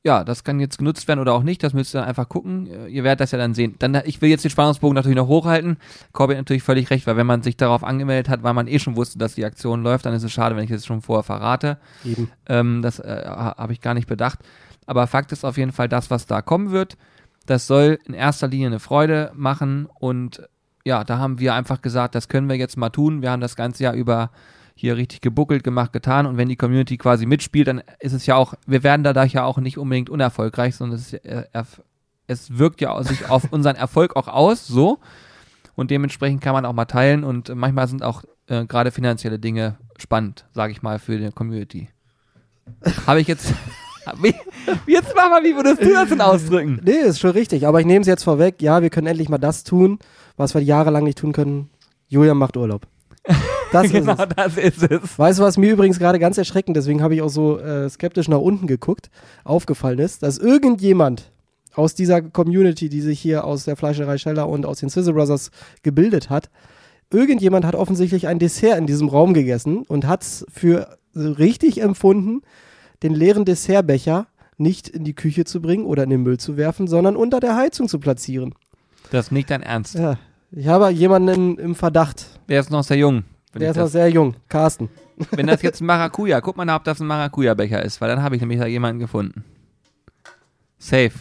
ja, das kann jetzt genutzt werden oder auch nicht, das müsst ihr dann einfach gucken. Ihr werdet das ja dann sehen. Dann, ich will jetzt den Spannungsbogen natürlich noch hochhalten. Corby hat natürlich völlig recht, weil wenn man sich darauf angemeldet hat, weil man eh schon wusste, dass die Aktion läuft, dann ist es schade, wenn ich es schon vorher verrate. Eben. Ähm, das äh, ha- habe ich gar nicht bedacht. Aber Fakt ist auf jeden Fall, das, was da kommen wird, das soll in erster Linie eine Freude machen. Und ja, da haben wir einfach gesagt, das können wir jetzt mal tun. Wir haben das ganze Jahr über hier richtig gebuckelt, gemacht, getan. Und wenn die Community quasi mitspielt, dann ist es ja auch, wir werden dadurch ja auch nicht unbedingt unerfolgreich, sondern es, ist, äh, es wirkt ja sich auf unseren Erfolg auch aus, so. Und dementsprechend kann man auch mal teilen. Und manchmal sind auch äh, gerade finanzielle Dinge spannend, sage ich mal, für die Community. Habe ich jetzt. Wie, jetzt mach mal, wie würdest du das denn ausdrücken? Nee, ist schon richtig. Aber ich nehme es jetzt vorweg. Ja, wir können endlich mal das tun, was wir jahrelang nicht tun können. Julian macht Urlaub. Das genau, ist es. das ist es. Weißt du, was mir übrigens gerade ganz erschreckend, deswegen habe ich auch so äh, skeptisch nach unten geguckt, aufgefallen ist, dass irgendjemand aus dieser Community, die sich hier aus der Fleischerei Scheller und aus den Sizzle Brothers gebildet hat, irgendjemand hat offensichtlich ein Dessert in diesem Raum gegessen und hat es für richtig empfunden, den leeren Dessertbecher nicht in die Küche zu bringen oder in den Müll zu werfen, sondern unter der Heizung zu platzieren. Das ist nicht dein Ernst. Ja, ich habe jemanden im, im Verdacht. Der ist noch sehr jung. Wenn, Der ist noch sehr jung. Carsten. wenn das jetzt ein Maracuja, guck mal nach, ob das ein Maracuja-Becher ist, weil dann habe ich nämlich da jemanden gefunden. Safe.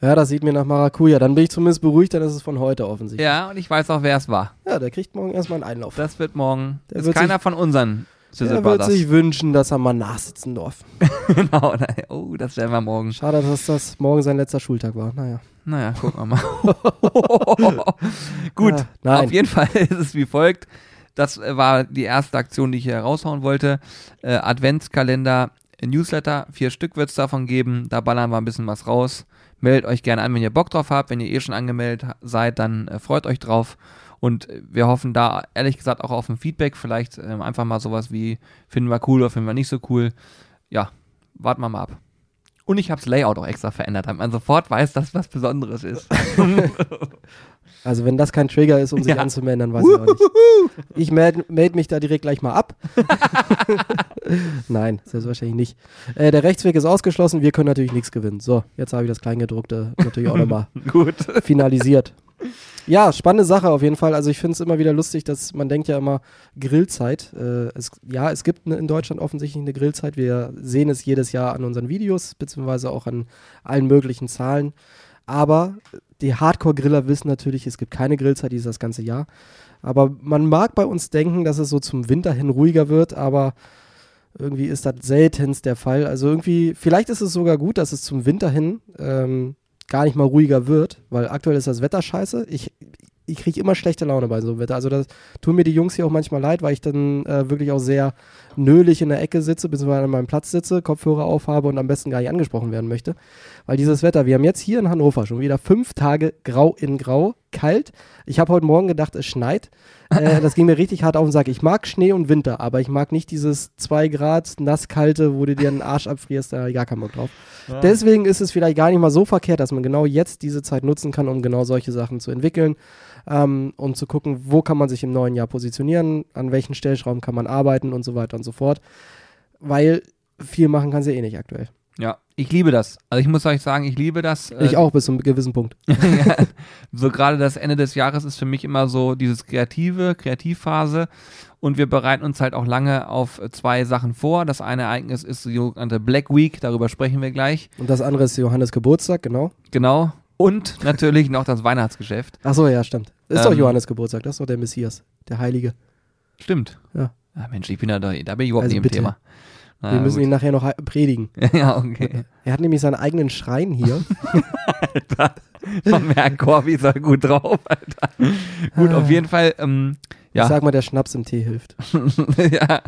Ja, das sieht mir nach Maracuja. Dann bin ich zumindest beruhigt, dann ist es von heute offensichtlich. Ja, und ich weiß auch, wer es war. Ja, der kriegt morgen erstmal einen Einlauf. Das wird morgen. Der ist wird keiner sich- von unseren Sizzle Der wird Brothers. sich wünschen, dass er mal nachsitzen darf. genau. nein. Oh, das werden wir morgen. Schade, dass das morgen sein letzter Schultag war. Naja. Naja, gucken wir mal. Gut, Ah, nein. auf jeden Fall ist es wie folgt. Das äh, war die erste Aktion, die ich hier raushauen wollte. Äh, Adventskalender, äh, Newsletter, vier Stück wird es davon geben. Da ballern wir ein bisschen was raus. Meldet euch gerne an, wenn ihr Bock drauf habt. Wenn ihr eh schon angemeldet seid, dann äh, freut euch drauf. Und äh, wir hoffen da ehrlich gesagt auch auf ein Feedback. Vielleicht ähm, einfach mal sowas wie, finden wir cool oder finden wir nicht so cool. Ja, warten wir mal ab. Und ich habe das Layout auch extra verändert, damit man sofort weiß, dass was Besonderes ist. Also wenn das kein Trigger ist, um sich Ja. anzumelden, dann weiß ich auch nicht. Ich melde meld mich da direkt gleich mal ab. Nein, selbstverständlich nicht. Äh, der Rechtsweg ist ausgeschlossen, wir können natürlich nichts gewinnen. So, jetzt habe ich das Kleingedruckte natürlich auch nochmal Gut. finalisiert. Ja, spannende Sache auf jeden Fall. Also ich finde es immer wieder lustig, dass man denkt ja immer Grillzeit. Äh, es, ja, es gibt ne, in Deutschland offensichtlich eine Grillzeit. Wir sehen es jedes Jahr an unseren Videos, beziehungsweise auch an allen möglichen Zahlen. Aber die Hardcore-Griller wissen natürlich, es gibt keine Grillzeit dieses ganze Jahr. Aber man mag bei uns denken, dass es so zum Winter hin ruhiger wird, aber irgendwie ist das seltenst der Fall. Also irgendwie, vielleicht ist es sogar gut, dass es zum Winter hin ähm, gar nicht mal ruhiger wird, weil aktuell ist das Wetter scheiße. Ich, ich kriege immer schlechte Laune bei so einem Wetter. Also das tun mir die Jungs hier auch manchmal leid, weil ich dann äh, wirklich auch sehr nölig in der Ecke sitze, beziehungsweise an meinem Platz sitze, Kopfhörer aufhabe und am besten gar nicht angesprochen werden möchte. Weil dieses Wetter, wir haben jetzt hier in Hannover schon wieder fünf Tage grau in grau, kalt. Ich habe heute Morgen gedacht, es schneit. Äh, das ging mir richtig hart auf den Sack. Ich mag Schnee und Winter, aber ich mag nicht dieses 2 Grad nasskalte, wo du dir den Arsch abfrierst, da gar keinen Bock drauf. Ja. Deswegen ist es vielleicht gar nicht mal so verkehrt, dass man genau jetzt diese Zeit nutzen kann, um genau solche Sachen zu entwickeln ähm, und zu gucken, wo kann man sich im neuen Jahr positionieren, an welchen Stellschrauben kann man arbeiten und so weiter und so fort. Weil viel machen kann sie eh nicht aktuell. Ja, ich liebe das. Also ich muss euch sagen, ich liebe das. Äh, ich auch bis zu einem gewissen Punkt. ja, so gerade das Ende des Jahres ist für mich immer so dieses kreative, Kreativphase und wir bereiten uns halt auch lange auf zwei Sachen vor. Das eine Ereignis ist die sogenannte Black Week, darüber sprechen wir gleich. Und das andere ist Johannes Geburtstag, genau. Genau. Und natürlich noch das Weihnachtsgeschäft. Ach so, ja, stimmt. Ist ähm, doch Johannes Geburtstag, das ist doch der Messias, der Heilige. Stimmt. Ja. ja Mensch, ich bin da, da bin ich überhaupt also nicht im bitte. Thema. Wir müssen gut. ihn nachher noch predigen. ja, okay. Er hat nämlich seinen eigenen Schrein hier. Alter, man merkt, Corby ist gut drauf, Alter. Gut, auf jeden Fall, ähm, ja. Ich sag mal, der Schnaps im Tee hilft. ja.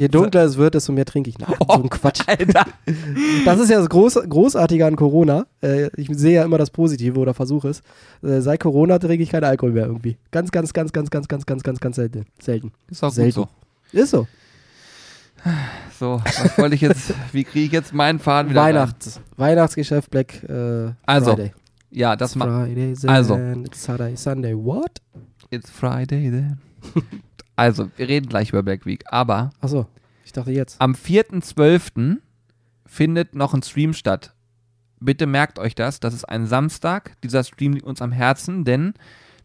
Je dunkler es wird, desto mehr trinke ich. Nein, oh, so ein Quatsch. Alter. Das ist ja das Groß Großartige an Corona. Äh, ich sehe ja immer das Positive oder versuche es. Äh, seit Corona trinke ich keinen Alkohol mehr irgendwie. Ganz, ganz, ganz, ganz, ganz, ganz, ganz, ganz, ganz selten. Selten. Ist auch selten. gut so. Ist so. So, was wollte ich jetzt, wie kriege ich jetzt meinen Faden wieder Weihnachts, rein? Weihnachtsgeschäft Black äh, also, Friday. Ja, das macht. Also. It's Saturday, Sunday, what? It's Friday then. also, wir reden gleich über Black Week, aber. Achso, ich dachte jetzt. Am 4.12. findet noch ein Stream statt. Bitte merkt euch das, das ist ein Samstag. Dieser Stream liegt uns am Herzen, denn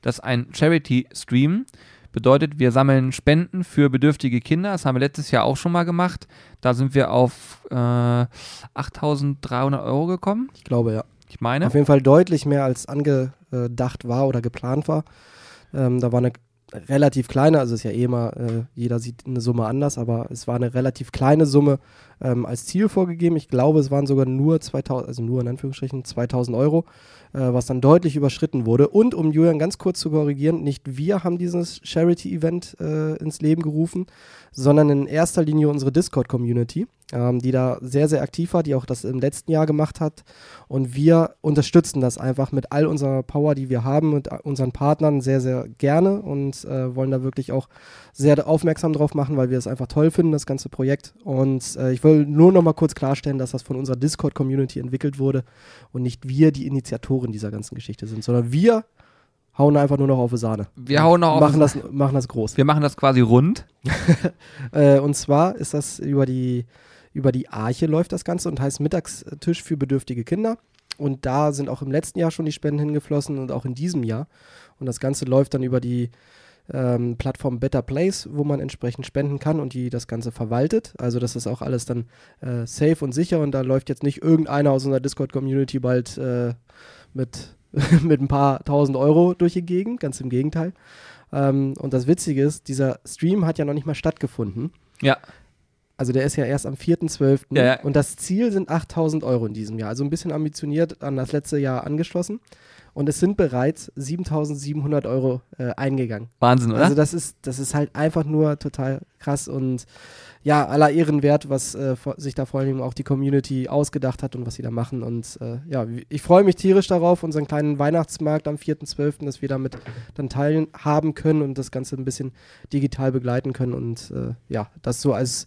das ist ein Charity-Stream. Bedeutet, wir sammeln Spenden für bedürftige Kinder. Das haben wir letztes Jahr auch schon mal gemacht. Da sind wir auf äh, 8.300 Euro gekommen. Ich glaube, ja. Ich meine. Auf jeden Fall deutlich mehr als angedacht war oder geplant war. Ähm, da war eine relativ kleine, also ist ja eh immer, äh, jeder sieht eine Summe anders, aber es war eine relativ kleine Summe ähm, als Ziel vorgegeben. Ich glaube, es waren sogar nur 2000, also nur in Anführungsstrichen 2000 Euro, äh, was dann deutlich überschritten wurde. Und um Julian ganz kurz zu korrigieren, nicht wir haben dieses Charity-Event äh, ins Leben gerufen, sondern in erster Linie unsere Discord-Community, ähm, die da sehr, sehr aktiv war, die auch das im letzten Jahr gemacht hat. Und wir unterstützen das einfach mit all unserer Power, die wir haben, mit unseren Partnern sehr, sehr gerne und äh, wollen da wirklich auch sehr aufmerksam drauf machen, weil wir es einfach toll finden, das ganze Projekt. Und äh, ich will nur noch mal kurz klarstellen, dass das von unserer Discord-Community entwickelt wurde und nicht wir die Initiatoren dieser ganzen Geschichte sind, sondern wir hauen einfach nur noch auf die Sahne. Wir hauen noch auf machen das, machen das groß. Wir machen das quasi rund. äh, und zwar ist das über die, über die Arche läuft das Ganze und heißt Mittagstisch für bedürftige Kinder. Und da sind auch im letzten Jahr schon die Spenden hingeflossen und auch in diesem Jahr. Und das Ganze läuft dann über die ähm, Plattform Better Place, wo man entsprechend spenden kann und die das Ganze verwaltet. Also das ist auch alles dann äh, safe und sicher und da läuft jetzt nicht irgendeiner aus unserer Discord-Community bald äh, mit, mit ein paar tausend Euro durch die Gegend, ganz im Gegenteil. Ähm, und das Witzige ist, dieser Stream hat ja noch nicht mal stattgefunden. Ja. Also der ist ja erst am 4.12. Ja, ja. Und das Ziel sind 8000 Euro in diesem Jahr. Also ein bisschen ambitioniert an das letzte Jahr angeschlossen und es sind bereits 7700 Euro äh, eingegangen. Wahnsinn, oder? Also das ist, das ist halt einfach nur total krass und ja, aller Ehren wert, was äh, sich da vor allem auch die Community ausgedacht hat und was sie da machen. Und äh, ja, ich freue mich tierisch darauf, unseren kleinen Weihnachtsmarkt am 4.12., dass wir damit dann teilhaben können und das Ganze ein bisschen digital begleiten können. Und äh, ja, das so als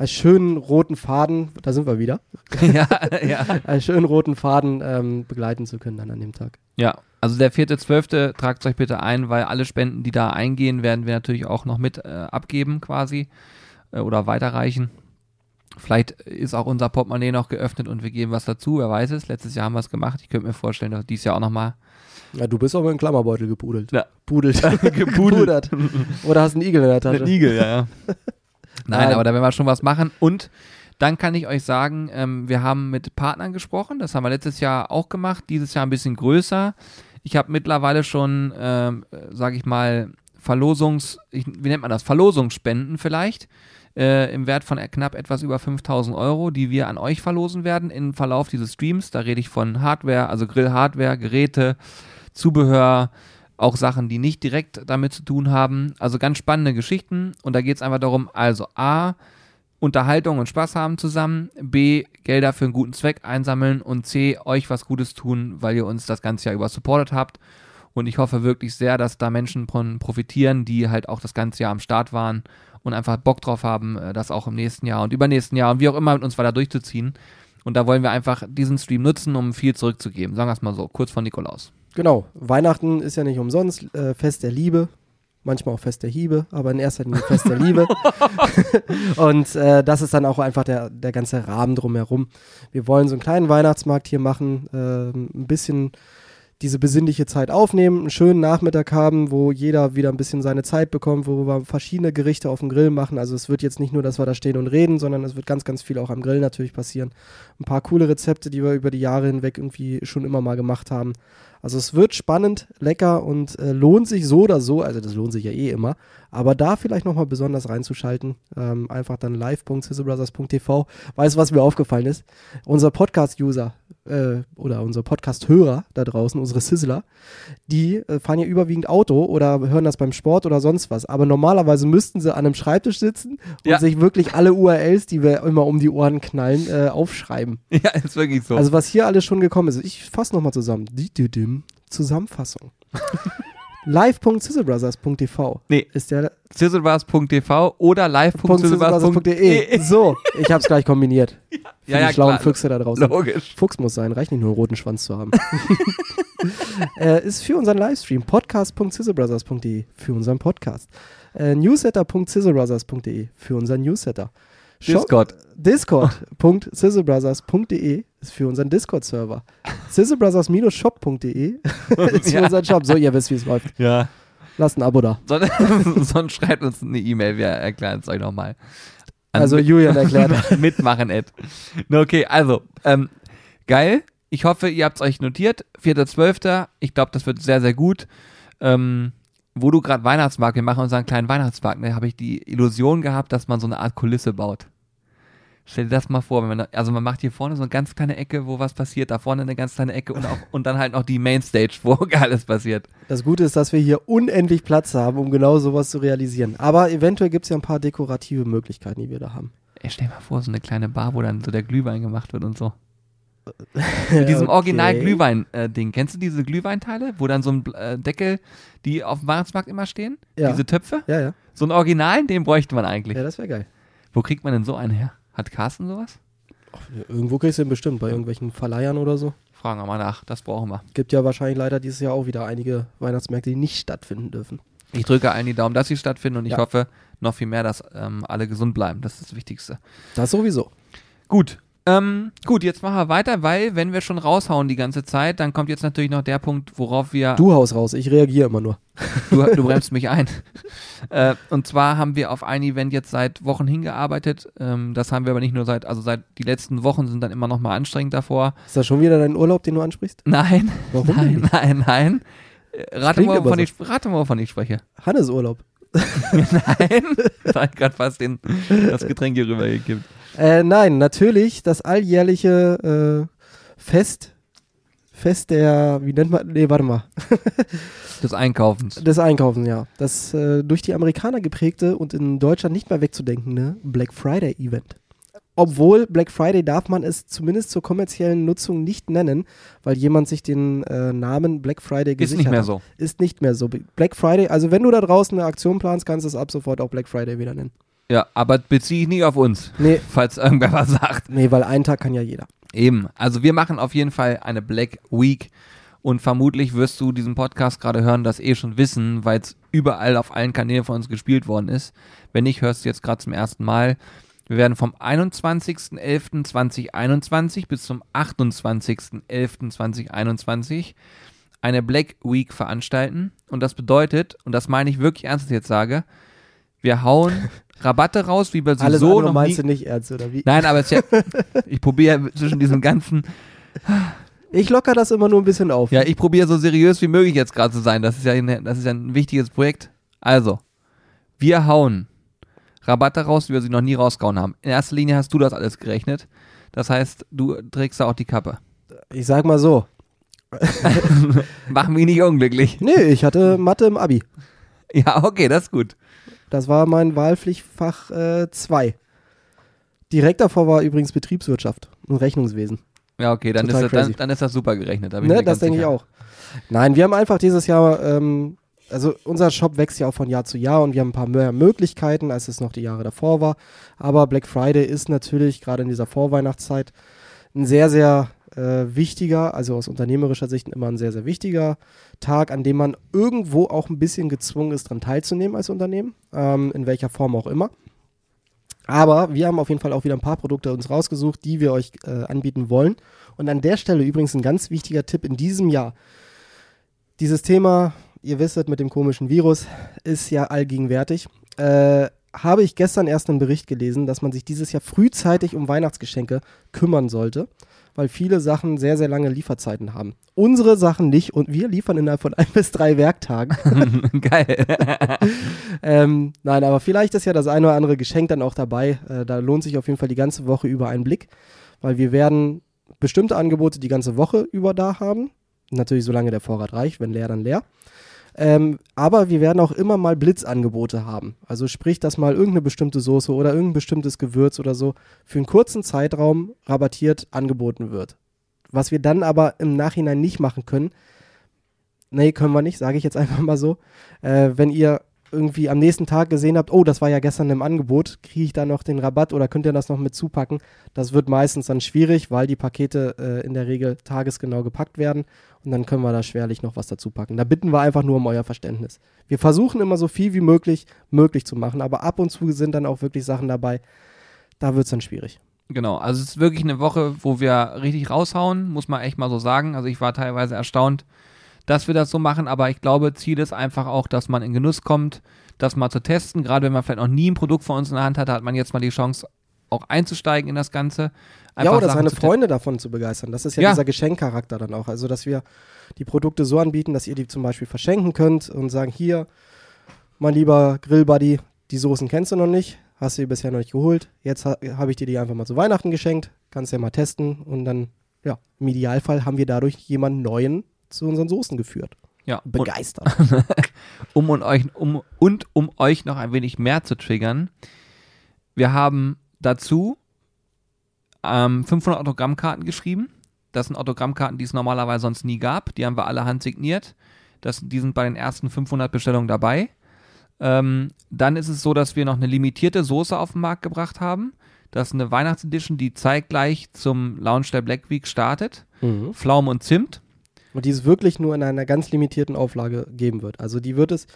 als schönen roten Faden, da sind wir wieder, ja, ja. als schönen roten Faden ähm, begleiten zu können dann an dem Tag. Ja, also der vierte, zwölfte, tragt euch bitte ein, weil alle Spenden, die da eingehen, werden wir natürlich auch noch mit äh, abgeben quasi äh, oder weiterreichen. Vielleicht ist auch unser Portemonnaie noch geöffnet und wir geben was dazu, wer weiß es. Letztes Jahr haben wir es gemacht. Ich könnte mir vorstellen, dass dieses Jahr auch nochmal. Ja, du bist aber in Klammerbeutel gepudelt. Ja. Pudelt. Gepudelt. Oder hast einen Igel in der Tasche. Ein Igel, ja, ja. Nein, Nein, aber da werden wir schon was machen. Und dann kann ich euch sagen, ähm, wir haben mit Partnern gesprochen. Das haben wir letztes Jahr auch gemacht. Dieses Jahr ein bisschen größer. Ich habe mittlerweile schon, ähm, sage ich mal, Verlosungs, ich, wie nennt man das? Verlosungsspenden vielleicht. Äh, im Wert von knapp etwas über 5000 Euro, die wir an euch verlosen werden im Verlauf dieses Streams. Da rede ich von Hardware, also Grillhardware, Geräte, Zubehör, auch Sachen, die nicht direkt damit zu tun haben. Also ganz spannende Geschichten. Und da geht es einfach darum, also A, Unterhaltung und Spaß haben zusammen, B, Gelder für einen guten Zweck einsammeln und C, euch was Gutes tun, weil ihr uns das ganze Jahr über supportet habt. Und ich hoffe wirklich sehr, dass da Menschen von profitieren, die halt auch das ganze Jahr am Start waren und einfach Bock drauf haben, äh, das auch im nächsten Jahr und übernächsten Jahr und wie auch immer mit uns weiter durchzuziehen. Und da wollen wir einfach diesen Stream nutzen, um viel zurückzugeben. Sagen wir es mal so, kurz von Nikolaus. Genau. Weihnachten ist ja nicht umsonst äh, Fest der Liebe. Manchmal auch Fest der Hiebe, aber in erster Linie Fest der Liebe. und äh, das ist dann auch einfach der, der ganze Rahmen drumherum. Wir wollen so einen kleinen Weihnachtsmarkt hier machen, äh, ein bisschen diese besinnliche Zeit aufnehmen, einen schönen Nachmittag haben, wo jeder wieder ein bisschen seine Zeit bekommt, wo wir verschiedene Gerichte auf dem Grill machen. Also es wird jetzt nicht nur, dass wir da stehen und reden, sondern es wird ganz, ganz viel auch am Grill natürlich passieren. Ein paar coole Rezepte, die wir über die Jahre hinweg irgendwie schon immer mal gemacht haben. Also es wird spannend, lecker und äh, lohnt sich so oder so, also das lohnt sich ja eh immer, aber da vielleicht nochmal besonders reinzuschalten, ähm, einfach dann live.sizzlebrothers.tv. Weißt du, was mir aufgefallen ist? Unser Podcast-User äh, oder unser Podcast-Hörer da draußen, unsere Sizzler, die äh, fahren ja überwiegend Auto oder hören das beim Sport oder sonst was, aber normalerweise müssten sie an einem Schreibtisch sitzen und Ja. sich wirklich alle URLs, die wir immer um die Ohren knallen, äh, aufschreiben. Ja, ist wirklich so. Also was hier alles schon gekommen ist, ich fasse nochmal zusammen. Die, die, dim. Zusammenfassung. live.sizzlebrothers.tv Nee. ist der sizzlebars.tv oder live.sizzlebrothers.de. So, ich habe es gleich kombiniert. Für Ja, ja, die schlauen klar. Füchse da draußen. Logisch. Fuchs muss sein, reicht nicht nur einen roten Schwanz zu haben. äh, ist für unseren Livestream podcast.sizzlebrothers.de für unseren Podcast. Äh, newsletter.sizzlebrothers.de für unseren Newsletter. Discord. Discord.sizzlebrothers.de ist für unseren Discord-Server. sizzlebrothers-shop.de ist für Ja. unseren Shop. So, ihr wisst, wie es läuft. Ja. Lasst ein Abo da. Sonst, sonst schreibt uns eine E-Mail, wir erklären es euch nochmal. Also Julian erklärt. mitmachen, Ed. Okay, also, ähm, geil. Ich hoffe, ihr habt es euch notiert. 4.12. Ich glaube, das wird sehr, sehr gut. Ähm, wo du gerade Weihnachtsmarkt, wir machen unseren kleinen Weihnachtsmarkt, ne, habe ich die Illusion gehabt, dass man so eine Art Kulisse baut. Stell dir das mal vor, man, also man macht hier vorne so eine ganz kleine Ecke, wo was passiert, da vorne eine ganz kleine Ecke und, auch, und dann halt noch die Mainstage, wo alles passiert. Das Gute ist, dass wir hier unendlich Platz haben, um genau sowas zu realisieren. Aber eventuell gibt es ja ein paar dekorative Möglichkeiten, die wir da haben. Ey, stell dir mal vor, so eine kleine Bar, wo dann so der Glühwein gemacht wird und so. Mit diesem original Okay. Glühwein-Ding. Kennst du diese Glühweinteile, wo dann so ein äh, Deckel, die auf dem Weihnachtsmarkt immer stehen? Ja. Diese Töpfe? Ja, ja. So ein Original, den bräuchte man eigentlich. Ja, das wäre geil. Wo kriegt man denn so einen her? Hat Carsten sowas? Irgendwo kriegst du ihn bestimmt, bei irgendwelchen Verleihern oder so. Fragen wir mal nach, das brauchen wir. Gibt ja wahrscheinlich leider dieses Jahr auch wieder einige Weihnachtsmärkte, die nicht stattfinden dürfen. Ich drücke allen die Daumen, dass sie stattfinden und ich Ja. hoffe noch viel mehr, dass ähm, alle gesund bleiben. Das ist das Wichtigste. Das sowieso. Gut. Ähm, gut, jetzt machen wir weiter, weil wenn wir schon raushauen die ganze Zeit, dann kommt jetzt natürlich noch der Punkt, worauf wir Du haust raus, ich reagiere immer nur. Du, du bremst mich ein. Äh, und zwar haben wir auf ein Event jetzt seit Wochen hingearbeitet. Ähm, das haben wir aber nicht nur seit, also seit die letzten Wochen sind dann immer noch mal anstrengend davor. Ist das schon wieder dein Urlaub, den du ansprichst? Nein, Warum nein, nein, nein. Äh, Rate mal, wovon so. ich, rate mal, wovon ich spreche. Hannes Urlaub. Nein, da hat gerade fast den, das Getränk hier rübergekippt. Äh, nein, natürlich das alljährliche äh, Fest. Fest der, wie nennt man, nee, warte mal, Des Einkaufens. des Einkaufens, ja. Das äh, durch die Amerikaner geprägte und in Deutschland nicht mehr wegzudenkende Black Friday Event. Obwohl Black Friday darf man es zumindest zur kommerziellen Nutzung nicht nennen, weil jemand sich den äh, Namen Black Friday Ist gesichert nicht mehr hat. so. Ist nicht mehr so. Black Friday, also wenn du da draußen eine Aktion planst, kannst du es ab sofort auch Black Friday wieder nennen. Ja, aber beziehe ich nicht auf uns, Nee, falls irgendwer was sagt. nee, weil einen Tag kann ja jeder. Eben. Also wir machen auf jeden Fall eine Black Week und vermutlich wirst du diesen Podcast gerade hören, das eh schon wissen, weil es überall auf allen Kanälen von uns gespielt worden ist. Wenn nicht, hörst du jetzt gerade zum ersten Mal. Wir werden vom 21.11.2021 bis zum 28.11.2021 eine Black Week veranstalten. Und das bedeutet, und das meine ich wirklich ernst, was ich jetzt sage, wir hauen Rabatte raus, wie Alles so andere noch meinst nie du nicht ernst, oder wie? Nein, aber ja, ich probiere zwischen diesen ganzen, Ich locker das immer nur ein bisschen auf. ja, ich probiere so seriös wie möglich jetzt gerade zu sein. Das ist ja, eine, das ist ja ein wichtiges Projekt. Also, wir hauen Rabatte raus, wie wir sie noch nie rausgehauen haben. In erster Linie hast du das alles gerechnet. Das heißt, du trägst da auch die Kappe. Ich sag mal so, Mach mich nicht unglücklich. Nee, ich hatte Mathe im Abi. Ja, okay, das ist gut. Das war mein Wahlpflichtfach 2. Äh, Direkt davor war übrigens Betriebswirtschaft und Rechnungswesen. Ja, okay, dann, ist das, dann, dann ist das, super gerechnet. Da ne, das denke ich auch. Nein, wir haben einfach dieses Jahr, ähm, also unser Shop wächst ja auch von Jahr zu Jahr und wir haben ein paar mehr Möglichkeiten, als es noch die Jahre davor war. Aber Black Friday ist natürlich gerade in dieser Vorweihnachtszeit ein sehr, sehr äh, wichtiger, also aus unternehmerischer Sicht immer ein sehr, sehr wichtiger Tag, an dem man irgendwo auch ein bisschen gezwungen ist, daran teilzunehmen als Unternehmen, ähm, in welcher Form auch immer. Aber wir haben auf jeden Fall auch wieder ein paar Produkte uns rausgesucht, die wir euch äh, anbieten wollen. Und an der Stelle übrigens ein ganz wichtiger Tipp in diesem Jahr. Dieses Thema, ihr wisst, mit dem komischen Virus ist ja allgegenwärtig. Äh, habe ich gestern erst einen Bericht gelesen, dass man sich dieses Jahr frühzeitig um Weihnachtsgeschenke kümmern sollte weil viele Sachen sehr, sehr lange Lieferzeiten haben. Unsere Sachen nicht und wir liefern innerhalb von ein bis drei Werktagen. Geil. ähm, nein, aber vielleicht ist ja das eine oder andere Geschenk dann auch dabei. Äh, da lohnt sich auf jeden Fall die ganze Woche über einen Blick, weil wir werden bestimmte Angebote die ganze Woche über da haben. Natürlich, solange der Vorrat reicht, wenn leer, dann leer. Ähm, aber wir werden auch immer mal Blitzangebote haben. Also sprich, dass mal irgendeine bestimmte Soße oder irgendein bestimmtes Gewürz oder so für einen kurzen Zeitraum rabattiert angeboten wird. Was wir dann aber im Nachhinein nicht machen können, nee, können wir nicht, sage ich jetzt einfach mal so. Äh, wenn ihr irgendwie am nächsten Tag gesehen habt, oh, das war ja gestern im Angebot, kriege ich da noch den Rabatt oder könnt ihr das noch mit zupacken? Das wird meistens dann schwierig, weil die Pakete äh, in der Regel tagesgenau gepackt werden und dann können wir da schwerlich noch was dazu packen. Da bitten wir einfach nur um euer Verständnis. Wir versuchen immer so viel wie möglich möglich zu machen, aber ab und zu sind dann auch wirklich Sachen dabei, da wird es dann schwierig. Genau, also es ist wirklich eine Woche, wo wir richtig raushauen, muss man echt mal so sagen. Also ich war teilweise erstaunt, dass wir das so machen, aber ich glaube, Ziel ist einfach auch, dass man in Genuss kommt, das mal zu testen. Gerade wenn man vielleicht noch nie ein Produkt von uns in der Hand hatte, hat man jetzt mal die Chance, auch einzusteigen in das Ganze. Einfach ja, oder seine Freunde davon zu begeistern. Das ist ja, ja, dieser Geschenkcharakter dann auch. Also, dass wir die Produkte so anbieten, dass ihr die zum Beispiel verschenken könnt und sagen, hier, mein lieber Grillbuddy, die Soßen kennst du noch nicht, hast du die bisher noch nicht geholt. Jetzt ha habe ich dir die einfach mal zu Weihnachten geschenkt, kannst ja mal testen und dann, ja, im Idealfall haben wir dadurch jemanden Neuen zu unseren Soßen geführt. Ja. Begeistert. um, und, euch, um, und um euch noch ein wenig mehr zu triggern, wir haben dazu ähm, 500 Autogrammkarten geschrieben. Das sind Autogrammkarten, die es normalerweise sonst nie gab. Die haben wir alle handsigniert. Das, die sind bei den ersten 500 Bestellungen dabei. Ähm, dann ist es so, dass wir noch eine limitierte Soße auf den Markt gebracht haben. Das ist eine Weihnachtsedition, die zeitgleich zum Launch der Black Week startet. Mhm. Pflaume und Zimt. Und die es wirklich nur in einer ganz limitierten Auflage geben wird. Also die wird es,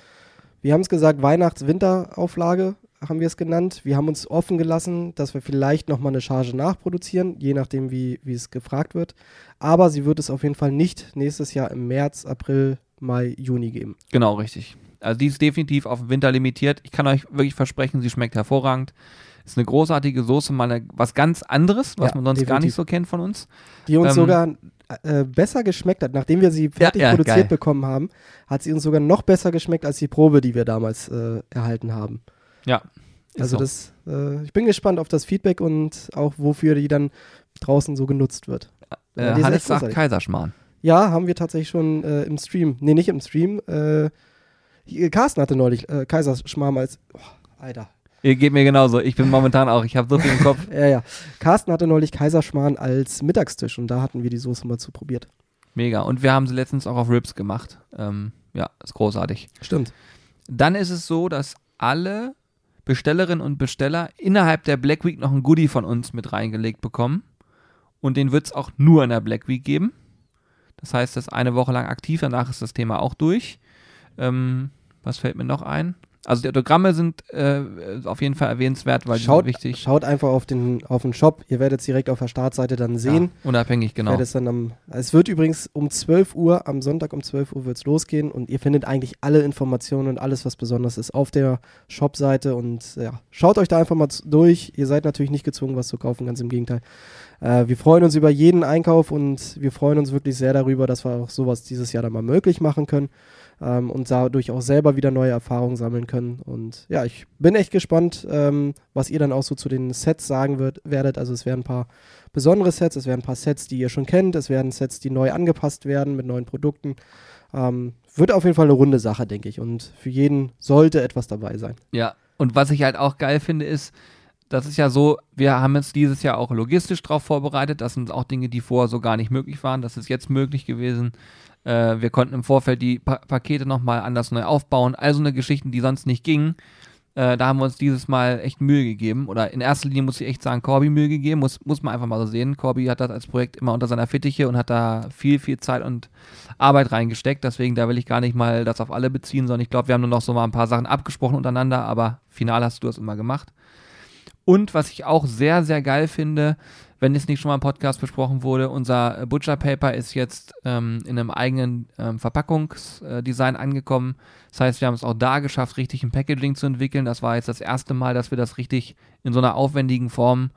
wir haben es gesagt, Weihnachts-Winter-Auflage haben wir es genannt. Wir haben uns offen gelassen, dass wir vielleicht nochmal eine Charge nachproduzieren, je nachdem, wie, wie es gefragt wird. Aber sie wird es auf jeden Fall nicht nächstes Jahr im März, April, Mai, Juni geben. Genau, richtig. Also die ist definitiv auf Winter limitiert. Ich kann euch wirklich versprechen, sie schmeckt hervorragend. Ist eine großartige Soße, mal was ganz anderes, was ja, man sonst definitiv. gar nicht so kennt von uns. Die uns ähm, sogar äh, besser geschmeckt hat, nachdem wir sie fertig ja, ja, produziert geil. bekommen haben, hat sie uns sogar noch besser geschmeckt als die Probe, die wir damals äh, erhalten haben. Ja. Also so. das, äh, ich bin gespannt auf das Feedback und auch wofür die dann draußen so genutzt wird. Äh, Hannes sagt Kaiserschmarrn. Ja, haben wir tatsächlich schon äh, im Stream. Nee, nicht im Stream. Äh, Carsten hatte neulich Kaiserschmarrn als. Oh, Alter. Ihr geht mir genauso. Ich bin momentan auch. Ich habe so viel im Kopf. ja, ja. Carsten hatte neulich Kaiserschmarrn als Mittagstisch und da hatten wir die Soße mal zu probiert. Mega. Und wir haben sie letztens auch auf Ribs gemacht. Ähm, ja, ist großartig. Stimmt. Dann ist es so, dass alle Bestellerinnen und Besteller innerhalb der Black Week noch ein Goodie von uns mit reingelegt bekommen. Und den wird es auch nur in der Black Week geben. Das heißt, das ist eine Woche lang aktiv, danach ist das Thema auch durch. Ähm, was fällt mir noch ein? Also die Autogramme sind äh, auf jeden Fall erwähnenswert, weil schaut, die sind wichtig. Schaut einfach auf den, auf den Shop. Ihr werdet es direkt auf der Startseite dann sehen. Ja, unabhängig, genau. Es, dann am, es wird übrigens um 12 Uhr, am Sonntag um 12 Uhr wird es losgehen und ihr findet eigentlich alle Informationen und alles, was besonders ist, auf der Shop-Seite und ja, schaut euch da einfach mal durch. Ihr seid natürlich nicht gezwungen, was zu kaufen, ganz im Gegenteil. Äh, wir freuen uns über jeden Einkauf und wir freuen uns wirklich sehr darüber, dass wir auch sowas dieses Jahr dann mal möglich machen können ähm, und dadurch auch selber wieder neue Erfahrungen sammeln können. Und ja, ich bin echt gespannt, ähm, was ihr dann auch so zu den Sets sagen wird, werdet. Also es werden ein paar besondere Sets, es werden ein paar Sets, die ihr schon kennt, es werden Sets, die neu angepasst werden mit neuen Produkten. Ähm, wird auf jeden Fall eine runde Sache, denke ich. Und für jeden sollte etwas dabei sein. Ja, und was ich halt auch geil finde, ist, das ist ja so, wir haben uns dieses Jahr auch logistisch darauf vorbereitet. Das sind auch Dinge, die vorher so gar nicht möglich waren. Das ist jetzt möglich gewesen. Äh, wir konnten im Vorfeld die pa Pakete nochmal anders neu aufbauen. Also eine Geschichten, die sonst nicht gingen. Äh, da haben wir uns dieses Mal echt Mühe gegeben. Oder in erster Linie muss ich echt sagen, Corby Mühe gegeben. Muss, muss man einfach mal so sehen. Corby hat das als Projekt immer unter seiner Fittiche und hat da viel, viel Zeit und Arbeit reingesteckt. Deswegen, da will ich gar nicht mal das auf alle beziehen, sondern ich glaube, wir haben nur noch so mal ein paar Sachen abgesprochen untereinander. Aber final hast du es immer gemacht. Und was ich auch sehr, sehr geil finde, wenn es nicht schon mal im Podcast besprochen wurde, unser Butcher Paper ist jetzt ähm, in einem eigenen ähm, Verpackungsdesign angekommen. Das heißt, wir haben es auch da geschafft, richtig ein Packaging zu entwickeln. Das war jetzt das erste Mal, dass wir das richtig in so einer aufwendigen Form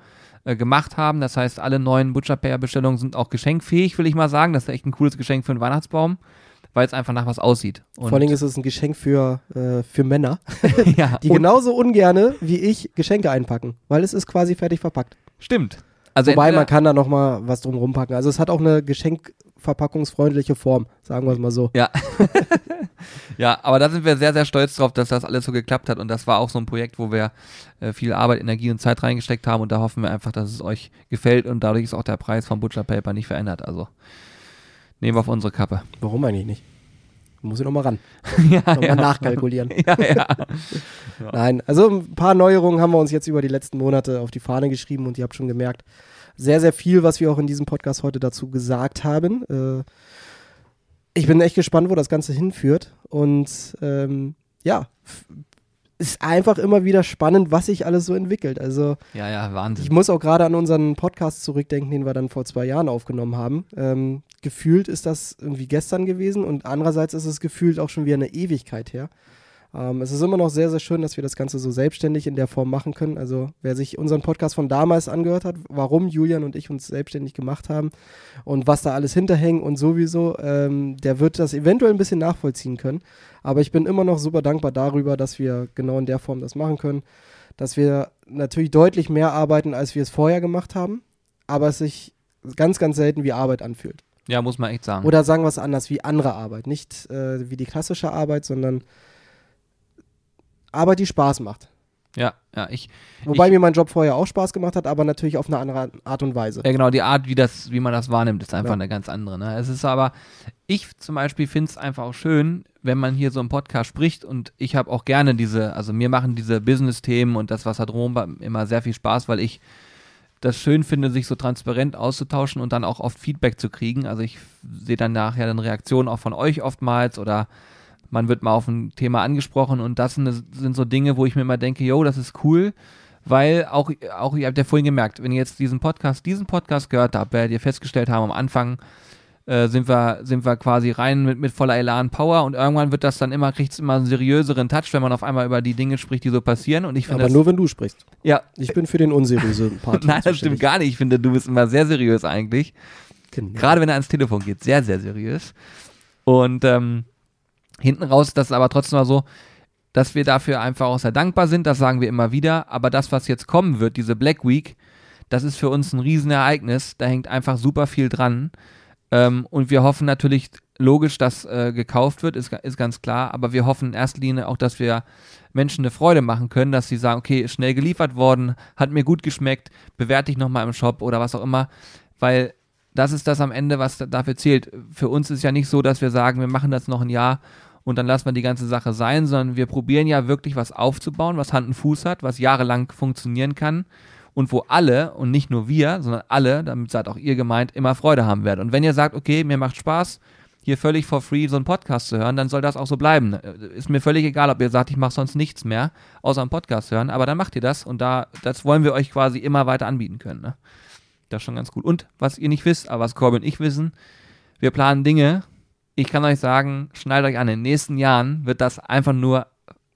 äh, gemacht haben. Das heißt, alle neuen Butcher Paper Bestellungen sind auch geschenkfähig, will ich mal sagen. Das ist echt ein cooles Geschenk für einen Weihnachtsbaum weil es einfach nach was aussieht. Und Vor allem ist es ein Geschenk für, äh, für Männer, ja, die genauso ungerne wie ich Geschenke einpacken, weil es ist quasi fertig verpackt. Stimmt. Also Wobei man kann da noch mal was drum rumpacken. Also es hat auch eine geschenkverpackungsfreundliche Form, sagen wir es mal so. Ja. ja, aber da sind wir sehr, sehr stolz drauf, dass das alles so geklappt hat. Und das war auch so ein Projekt, wo wir äh, viel Arbeit, Energie und Zeit reingesteckt haben. Und da hoffen wir einfach, dass es euch gefällt und dadurch ist auch der Preis vom Butcher Paper nicht verändert. Also Nehmen wir auf unsere Kappe. Warum eigentlich nicht? Muss ich nochmal ran. ja, nochmal ja. nachkalkulieren. ja, ja. Nein, also ein paar Neuerungen haben wir uns jetzt über die letzten Monate auf die Fahne geschrieben und ihr habt schon gemerkt, sehr, sehr viel, was wir auch in diesem Podcast heute dazu gesagt haben. Äh, ich bin echt gespannt, wo das Ganze hinführt. Und ähm, ja, ist einfach immer wieder spannend, was sich alles so entwickelt. Also ja, ja, Wahnsinn. Ich muss auch gerade an unseren Podcast zurückdenken, den wir dann vor zwei Jahren aufgenommen haben. Ähm, gefühlt ist das irgendwie gestern gewesen und andererseits ist es gefühlt auch schon wieder eine Ewigkeit her. Ähm, es ist immer noch sehr, sehr schön, dass wir das Ganze so selbstständig in der Form machen können. Also wer sich unseren Podcast von damals angehört hat, warum Julian und ich uns selbstständig gemacht haben und was da alles hinterhängt und sowieso, ähm, der wird das eventuell ein bisschen nachvollziehen können. Aber ich bin immer noch super dankbar darüber, dass wir genau in der Form das machen können. Dass wir natürlich deutlich mehr arbeiten, als wir es vorher gemacht haben, aber es sich ganz, ganz selten wie Arbeit anfühlt. Ja, muss man echt sagen. Oder sagen wir es anders, wie andere Arbeit. Nicht äh, wie die klassische Arbeit, sondern Arbeit, die Spaß macht. Ja, ja, ich. Wobei ich, mir mein Job vorher auch Spaß gemacht hat, aber natürlich auf eine andere Art und Weise. Ja, genau, die Art, wie, das, wie man das wahrnimmt, ist einfach ja. eine ganz andere. Ne? Es ist aber, ich zum Beispiel finde es einfach auch schön, wenn man hier so im Podcast spricht und ich habe auch gerne diese, also mir machen diese Business-Themen und das, was da drum immer sehr viel Spaß, weil ich das schön finde, sich so transparent auszutauschen und dann auch oft Feedback zu kriegen. Also ich sehe dann nachher dann Reaktionen auch von euch oftmals oder man wird mal auf ein Thema angesprochen und das sind, sind so Dinge, wo ich mir immer denke, yo, das ist cool, weil auch, auch ihr habt ja vorhin gemerkt, wenn ihr jetzt diesen Podcast, diesen Podcast gehört habt, werdet ihr festgestellt haben, am Anfang äh, sind wir, sind wir quasi rein mit, mit voller Elan Power und irgendwann wird das dann immer, kriegt es immer einen seriöseren Touch, wenn man auf einmal über die Dinge spricht, die so passieren und ich finde Aber nur, wenn du sprichst. Ja. Ich bin für den unseriösen Part. Nein, das stimmt gar nicht. Ich finde, du bist immer sehr seriös eigentlich. Genau. Gerade wenn er ans Telefon geht, sehr, sehr seriös. Und ähm, Hinten raus ist das aber trotzdem mal so, dass wir dafür einfach auch sehr dankbar sind, das sagen wir immer wieder. Aber das, was jetzt kommen wird, diese Black Week, das ist für uns ein Riesenereignis. Da hängt einfach super viel dran. Ähm, und wir hoffen natürlich, logisch, dass äh, gekauft wird, ist, ist ganz klar. Aber wir hoffen in erster Linie auch, dass wir Menschen eine Freude machen können, dass sie sagen, okay, schnell geliefert worden, hat mir gut geschmeckt, bewerte ich nochmal im Shop oder was auch immer. Weil das ist das am Ende, was dafür zählt. Für uns ist ja nicht so, dass wir sagen, wir machen das noch ein Jahr und dann lassen wir die ganze Sache sein, sondern wir probieren ja wirklich was aufzubauen, was Hand und Fuß hat, was jahrelang funktionieren kann und wo alle und nicht nur wir, sondern alle, damit seid auch ihr gemeint, immer Freude haben werden. Und wenn ihr sagt, okay, mir macht Spaß, hier völlig for free so einen Podcast zu hören, dann soll das auch so bleiben. Ist mir völlig egal, ob ihr sagt, ich mache sonst nichts mehr, außer einen Podcast hören, aber dann macht ihr das und da, das wollen wir euch quasi immer weiter anbieten können. Ne? Das ist schon ganz gut. Und was ihr nicht wisst, aber was Corbin und ich wissen, wir planen Dinge, ich kann euch sagen, schneidet euch an, in den nächsten Jahren wird das einfach nur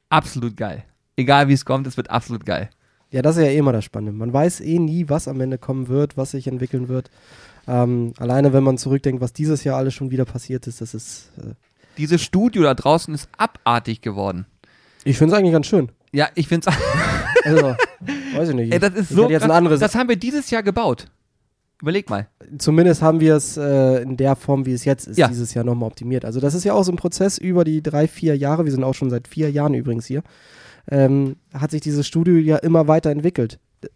absolut geil. Egal wie es kommt, es wird absolut geil. Ja, das ist ja eh immer das Spannende. Man weiß eh nie, was am Ende kommen wird, was sich entwickeln wird. Ähm, alleine, wenn man zurückdenkt, was dieses Jahr alles schon wieder passiert ist, das ist. Äh Dieses Studio da draußen ist abartig geworden. ich finde es eigentlich ganz schön. Ja, ich finde es. Also, weiß ich nicht. Ey, das ist ich so krass. Das haben wir dieses Jahr gebaut. Überleg mal. Zumindest haben wir es äh, in der Form, wie es jetzt ist, Ja. dieses Jahr nochmal optimiert. Also das ist ja auch so ein Prozess über die drei, vier Jahre, wir sind auch schon seit vier Jahren übrigens hier, ähm, hat sich dieses Studio ja immer weiterentwickelt. D-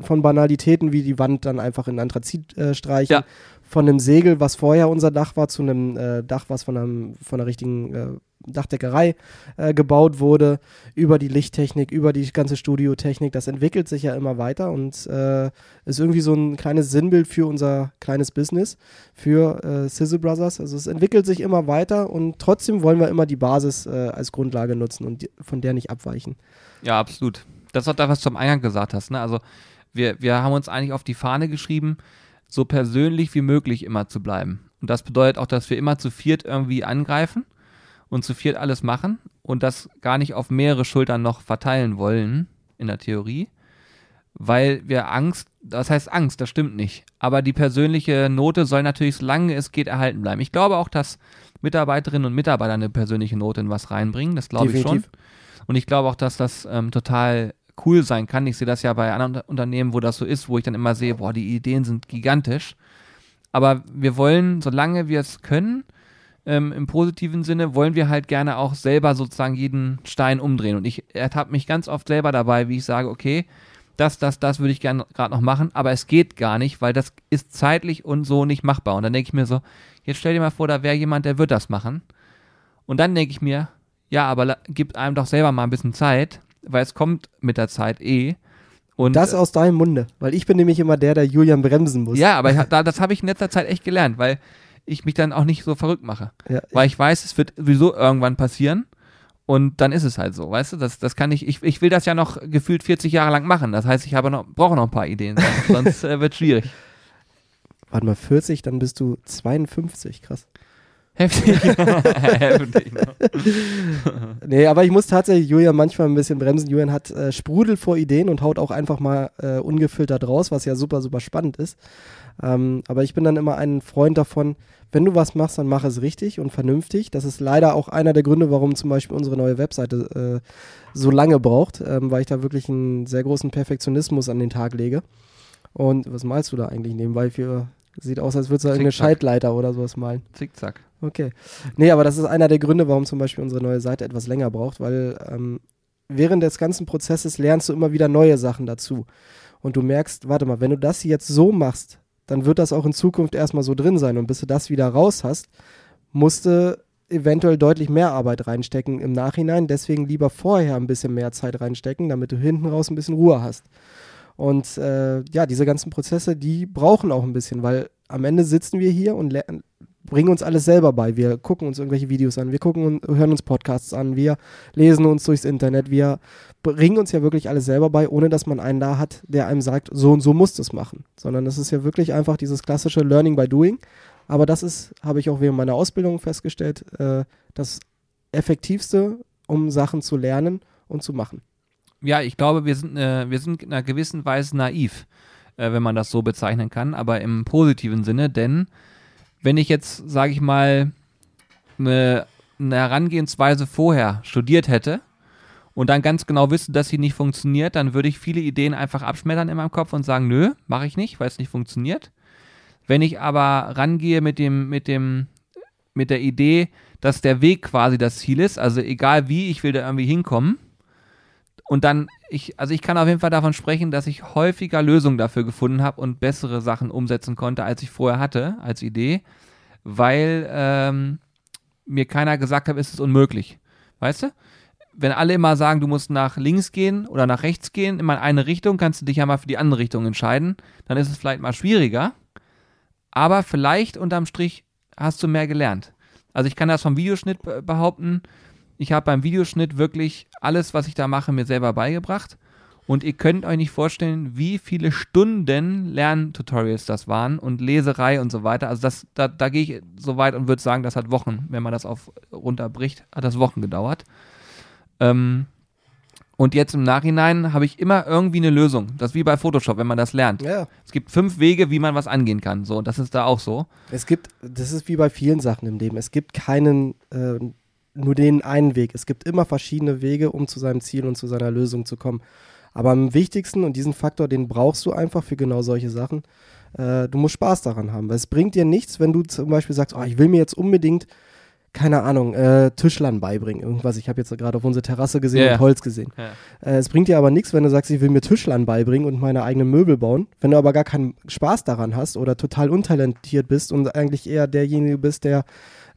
Von Banalitäten wie die Wand dann einfach in Anthrazit äh, streichen, Ja. von einem Segel, was vorher unser Dach war, zu einem äh, Dach, was von, einem, von einer richtigen äh, Dachdeckerei äh, gebaut wurde, über die Lichttechnik, über die ganze Studiotechnik. Das entwickelt sich ja immer weiter und äh, ist irgendwie so ein kleines Sinnbild für unser kleines Business, für äh, Sizzle Brothers. Also es entwickelt sich immer weiter und trotzdem wollen wir immer die Basis äh, als Grundlage nutzen und die, von der nicht abweichen. Ja, absolut. Das auch das, was du am Eingang gesagt hast. Ne? Also wir, wir haben uns eigentlich auf die Fahne geschrieben, so persönlich wie möglich immer zu bleiben. Und das bedeutet auch, dass wir immer zu viert irgendwie angreifen und zu viert alles machen und das gar nicht auf mehrere Schultern noch verteilen wollen, in der Theorie, weil wir Angst, das heißt Angst, das stimmt nicht. Aber die persönliche Note soll natürlich, solange es geht, erhalten bleiben. Ich glaube auch, dass Mitarbeiterinnen und Mitarbeiter eine persönliche Note in was reinbringen, das glaube ich schon. Und ich glaube auch, dass das ähm, total cool sein kann. Ich sehe das ja bei anderen Unter- Unternehmen, wo das so ist, wo ich dann immer sehe, boah, die Ideen sind gigantisch. Aber wir wollen, solange wir es können, ähm, im positiven Sinne, wollen wir halt gerne auch selber sozusagen jeden Stein umdrehen. Und ich ertappe mich ganz oft selber dabei, wie ich sage, okay, das, das, das würde ich gerne gerade noch machen, aber es geht gar nicht, weil das ist zeitlich und so nicht machbar. Und dann denke ich mir so, jetzt stell dir mal vor, da wäre jemand, der wird das machen. Und dann denke ich mir, ja, aber gib einem doch selber mal ein bisschen Zeit, weil es kommt mit der Zeit eh. Und Das äh, aus deinem Munde, weil ich bin nämlich immer der, der Julian bremsen muss. ja, aber ich, das habe ich in letzter Zeit echt gelernt, weil ich mich dann auch nicht so verrückt mache. Ja, Weil ich weiß, es wird sowieso irgendwann passieren und dann ist es halt so, weißt du? Das, das kann ich, ich, ich will das ja noch gefühlt 40 Jahre lang machen. Das heißt, ich habe noch, brauche noch ein paar Ideen, sonst, sonst äh, wird schwierig. Warte mal, 40, dann bist du 52, krass. Heftig. Heftig ne? Nee, aber ich muss tatsächlich Julian manchmal ein bisschen bremsen. Julian hat äh, Sprudel vor Ideen und haut auch einfach mal äh, ungefiltert raus, was ja super, super spannend ist. Ähm, aber ich bin dann immer ein Freund davon, wenn du was machst, dann mach es richtig und vernünftig. Das ist leider auch einer der Gründe, warum zum Beispiel unsere neue Webseite äh, so lange braucht, ähm, weil ich da wirklich einen sehr großen Perfektionismus an den Tag lege. Und was malst du da eigentlich nebenbei für? Sieht aus, als würdest du Zickzack. Scheitleiter oder sowas malen. Zickzack. Okay. Nee, aber das ist einer der Gründe, warum zum Beispiel unsere neue Seite etwas länger braucht, weil ähm, während des ganzen Prozesses lernst du immer wieder neue Sachen dazu. Und du merkst, warte mal, wenn du das jetzt so machst, dann wird das auch in Zukunft erstmal so drin sein. Und bis du das wieder raus hast, musst du eventuell deutlich mehr Arbeit reinstecken im Nachhinein. Deswegen lieber vorher ein bisschen mehr Zeit reinstecken, damit du hinten raus ein bisschen Ruhe hast. Und äh, ja, diese ganzen Prozesse, die brauchen auch ein bisschen, weil am Ende sitzen wir hier und lernen, bringen uns alles selber bei. Wir gucken uns irgendwelche Videos an, wir gucken und hören uns Podcasts an, wir lesen uns durchs Internet, wir bringen uns ja wirklich alles selber bei, ohne dass man einen da hat, der einem sagt, so und so musst du es machen. Sondern es ist ja wirklich einfach dieses klassische Learning by Doing. Aber das ist, habe ich auch während meiner Ausbildung festgestellt, äh, das Effektivste, um Sachen zu lernen und zu machen. Ja, ich glaube, wir sind, äh, wir sind in einer gewissen Weise naiv, äh, wenn man das so bezeichnen kann, aber im positiven Sinne, denn wenn ich jetzt, sage ich mal, eine, eine Herangehensweise vorher studiert hätte und dann ganz genau wüsste, dass sie nicht funktioniert, dann würde ich viele Ideen einfach abschmettern in meinem Kopf und sagen, nö, mache ich nicht, weil es nicht funktioniert. Wenn ich aber rangehe mit dem, mit dem, mit der Idee, dass der Weg quasi das Ziel ist, also egal wie, ich will da irgendwie hinkommen, und dann, ich, also ich kann auf jeden Fall davon sprechen, dass ich häufiger Lösungen dafür gefunden habe und bessere Sachen umsetzen konnte, als ich vorher hatte, als Idee, weil ähm, mir keiner gesagt hat, es ist unmöglich. Weißt du? Wenn alle immer sagen, du musst nach links gehen oder nach rechts gehen, immer in eine Richtung, kannst du dich ja mal für die andere Richtung entscheiden. Dann ist es vielleicht mal schwieriger. Aber vielleicht unterm Strich hast du mehr gelernt. Also ich kann das vom Videoschnitt be- behaupten. Ich habe beim Videoschnitt wirklich alles, was ich da mache, mir selber beigebracht. Und ihr könnt euch nicht vorstellen, wie viele Stunden Lerntutorials das waren und Leserei und so weiter. Also das, da, da gehe ich so weit und würde sagen, das hat Wochen, wenn man das auf runterbricht, hat das Wochen gedauert. Ähm, Und jetzt im Nachhinein habe ich immer irgendwie eine Lösung. Das ist wie bei Photoshop, wenn man das lernt. Ja. Es gibt fünf Wege, wie man was angehen kann. So, das ist da auch so. Es gibt, das ist wie bei vielen Sachen im Leben. Es gibt keinen, äh, nur den einen Weg. Es gibt immer verschiedene Wege, um zu seinem Ziel und zu seiner Lösung zu kommen. Aber am wichtigsten und diesen Faktor, den brauchst du einfach für genau solche Sachen. Äh, du musst Spaß daran haben. Weil es bringt dir nichts, wenn du zum Beispiel sagst, oh, ich will mir jetzt unbedingt keine Ahnung, äh, Tischlern beibringen. Irgendwas. Ich habe jetzt gerade auf unsere Terrasse gesehen Ja, und. Holz gesehen. Ja. Äh, es bringt dir aber nichts, wenn du sagst, ich will mir Tischlern beibringen und meine eigenen Möbel bauen. Wenn du aber gar keinen Spaß daran hast oder total untalentiert bist und eigentlich eher derjenige bist, der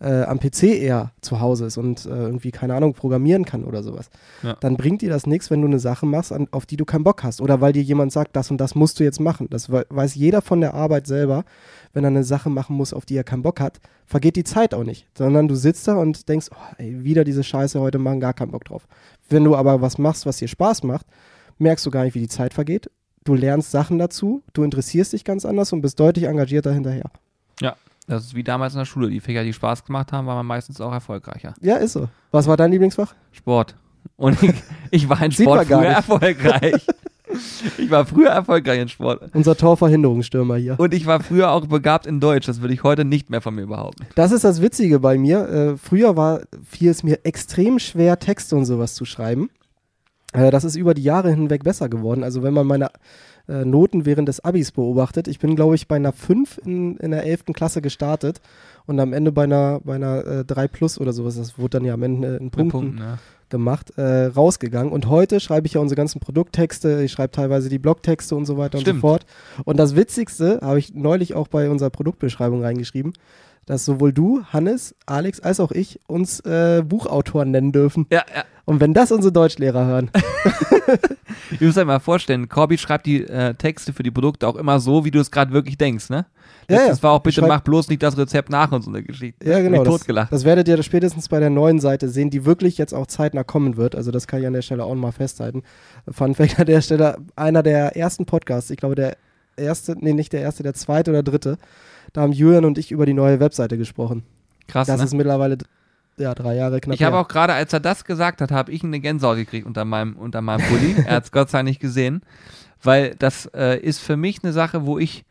äh, am PC eher zu Hause ist und äh, irgendwie, keine Ahnung, programmieren kann oder sowas, Ja. dann bringt dir das nichts, wenn du eine Sache machst, an, auf die du keinen Bock hast. Oder weil dir jemand sagt, das und das musst du jetzt machen. Das we- weiß jeder von der Arbeit selber. Wenn er eine Sache machen muss, auf die er keinen Bock hat, vergeht die Zeit auch nicht. Sondern du sitzt da und denkst, oh, ey, wieder diese Scheiße heute machen, gar keinen Bock drauf. Wenn du aber was machst, was dir Spaß macht, merkst du gar nicht, wie die Zeit vergeht. Du lernst Sachen dazu, du interessierst dich ganz anders und bist deutlich engagierter hinterher. Das ist wie damals in der Schule. Die Fächer, die Spaß gemacht haben, war man meistens auch erfolgreicher. Ja, ist so. Was war dein Lieblingsfach? Sport. Und ich, ich war in Sport früher nicht. erfolgreich. Ich war früher erfolgreich in Sport. Unser Torverhinderungsstürmer hier. Und ich war früher auch begabt in Deutsch. Das würde ich heute nicht mehr von mir behaupten. Das ist das Witzige bei mir. Äh, früher war, fiel es mir extrem schwer, Texte und sowas zu schreiben. Äh, das ist über die Jahre hinweg besser geworden. Also wenn man meine äh, Noten während des Abis beobachtet, ich bin, glaube ich, bei einer 5 in, in der 11. Klasse gestartet und am Ende bei einer, bei einer äh, 3 plus oder sowas, das wurde dann ja am Ende in Punkten Punkten, ja. gemacht, äh, rausgegangen. Und heute schreibe ich ja unsere ganzen Produkttexte, ich schreibe teilweise die Blogtexte und so weiter und Stimmt. so fort. Und das Witzigste habe ich neulich auch bei unserer Produktbeschreibung reingeschrieben, dass sowohl du, Hannes, Alex als auch ich uns äh, Buchautoren nennen dürfen. Ja, ja. Und wenn das unsere Deutschlehrer hören, Ihr müsst euch mal vorstellen, Corby schreibt die äh, Texte für die Produkte auch immer so, wie du es gerade wirklich denkst, ne? Ja, ja. Das war auch, Ich bitte schreib- mach bloß nicht das Rezept nach und so eine Geschichte. ja genau, das, totgelacht. das werdet ihr spätestens bei der neuen Seite sehen, die wirklich jetzt auch zeitnah kommen wird. Also das kann ich an der Stelle auch mal festhalten. Fun Fact an der Stelle, einer der ersten Podcasts, ich glaube der erste, nee nicht der erste, der zweite oder dritte, da haben Julian und ich über die neue Webseite gesprochen. Krass, Das ne? ist mittlerweile ja, drei Jahre knapp. Ich habe auch gerade, als er das gesagt hat, habe ich eine Gänsehaut gekriegt unter meinem, unter meinem Pulli. er hat es Gott sei Dank nicht gesehen. Weil das äh, ist für mich eine Sache, wo ich,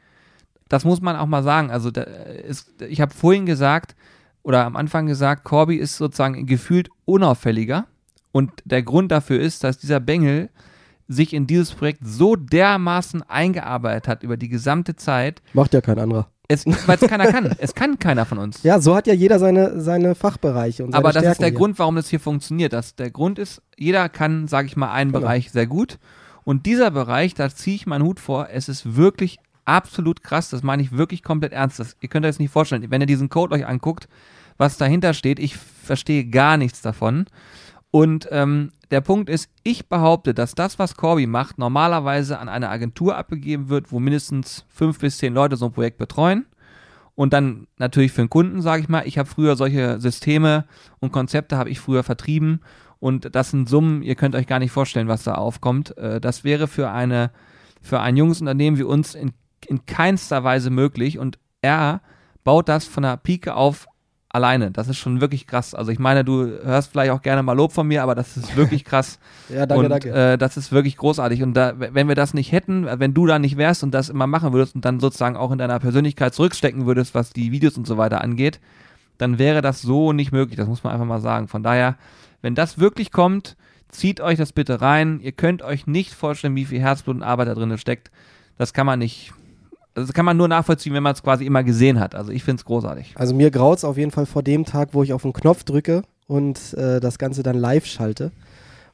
das muss man auch mal sagen, also ist, ich habe vorhin gesagt, oder am Anfang gesagt, Corby ist sozusagen gefühlt unauffälliger. Und der Grund dafür ist, dass dieser Bengel sich in dieses Projekt so dermaßen eingearbeitet hat über die gesamte Zeit, Macht ja kein anderer. es, weil es keiner kann. Es kann keiner von uns. Ja, so hat ja jeder seine, seine Fachbereiche und seine Aber das Stärken ist der hier. Grund, warum das hier funktioniert. Das, der Grund ist, jeder kann, sage ich mal, einen Genau. Bereich sehr gut. Und dieser Bereich, da ziehe ich meinen Hut vor, es ist wirklich absolut krass. Das meine ich wirklich komplett ernst. Das, ihr könnt euch das nicht vorstellen. Wenn ihr diesen Code euch anguckt, was dahinter steht, ich verstehe gar nichts davon. Und ähm, der Punkt ist, ich behaupte, dass das, was Corby macht, normalerweise an eine Agentur abgegeben wird, wo mindestens fünf bis zehn Leute so ein Projekt betreuen. Und dann natürlich für den Kunden, sage ich mal, ich habe früher solche Systeme und Konzepte habe ich früher vertrieben. Und das sind Summen, ihr könnt euch gar nicht vorstellen, was da aufkommt. Äh, Das wäre für eine, für ein junges Unternehmen wie uns in, in keinster Weise möglich. Und er baut das von der Pike auf alleine. Das ist schon wirklich krass. Also ich meine, du hörst vielleicht auch gerne mal Lob von mir, aber das ist wirklich krass. Ja, danke, und danke. Äh, das ist wirklich großartig. Und da, wenn wir das nicht hätten, äh, wenn du da nicht wärst und das immer machen würdest und dann sozusagen auch in deiner Persönlichkeit zurückstecken würdest, was die Videos und so weiter angeht, dann wäre das so nicht möglich. Das muss man einfach mal sagen. Von daher, wenn das wirklich kommt, zieht euch das bitte rein. Ihr könnt euch nicht vorstellen, wie viel Herzblut und Arbeit da drin steckt. Das kann man nicht. Das kann man nur nachvollziehen, wenn man es quasi immer gesehen hat. Also ich finde es großartig. Also mir graut es auf jeden Fall vor dem Tag, wo ich auf den Knopf drücke und äh, das Ganze dann live schalte.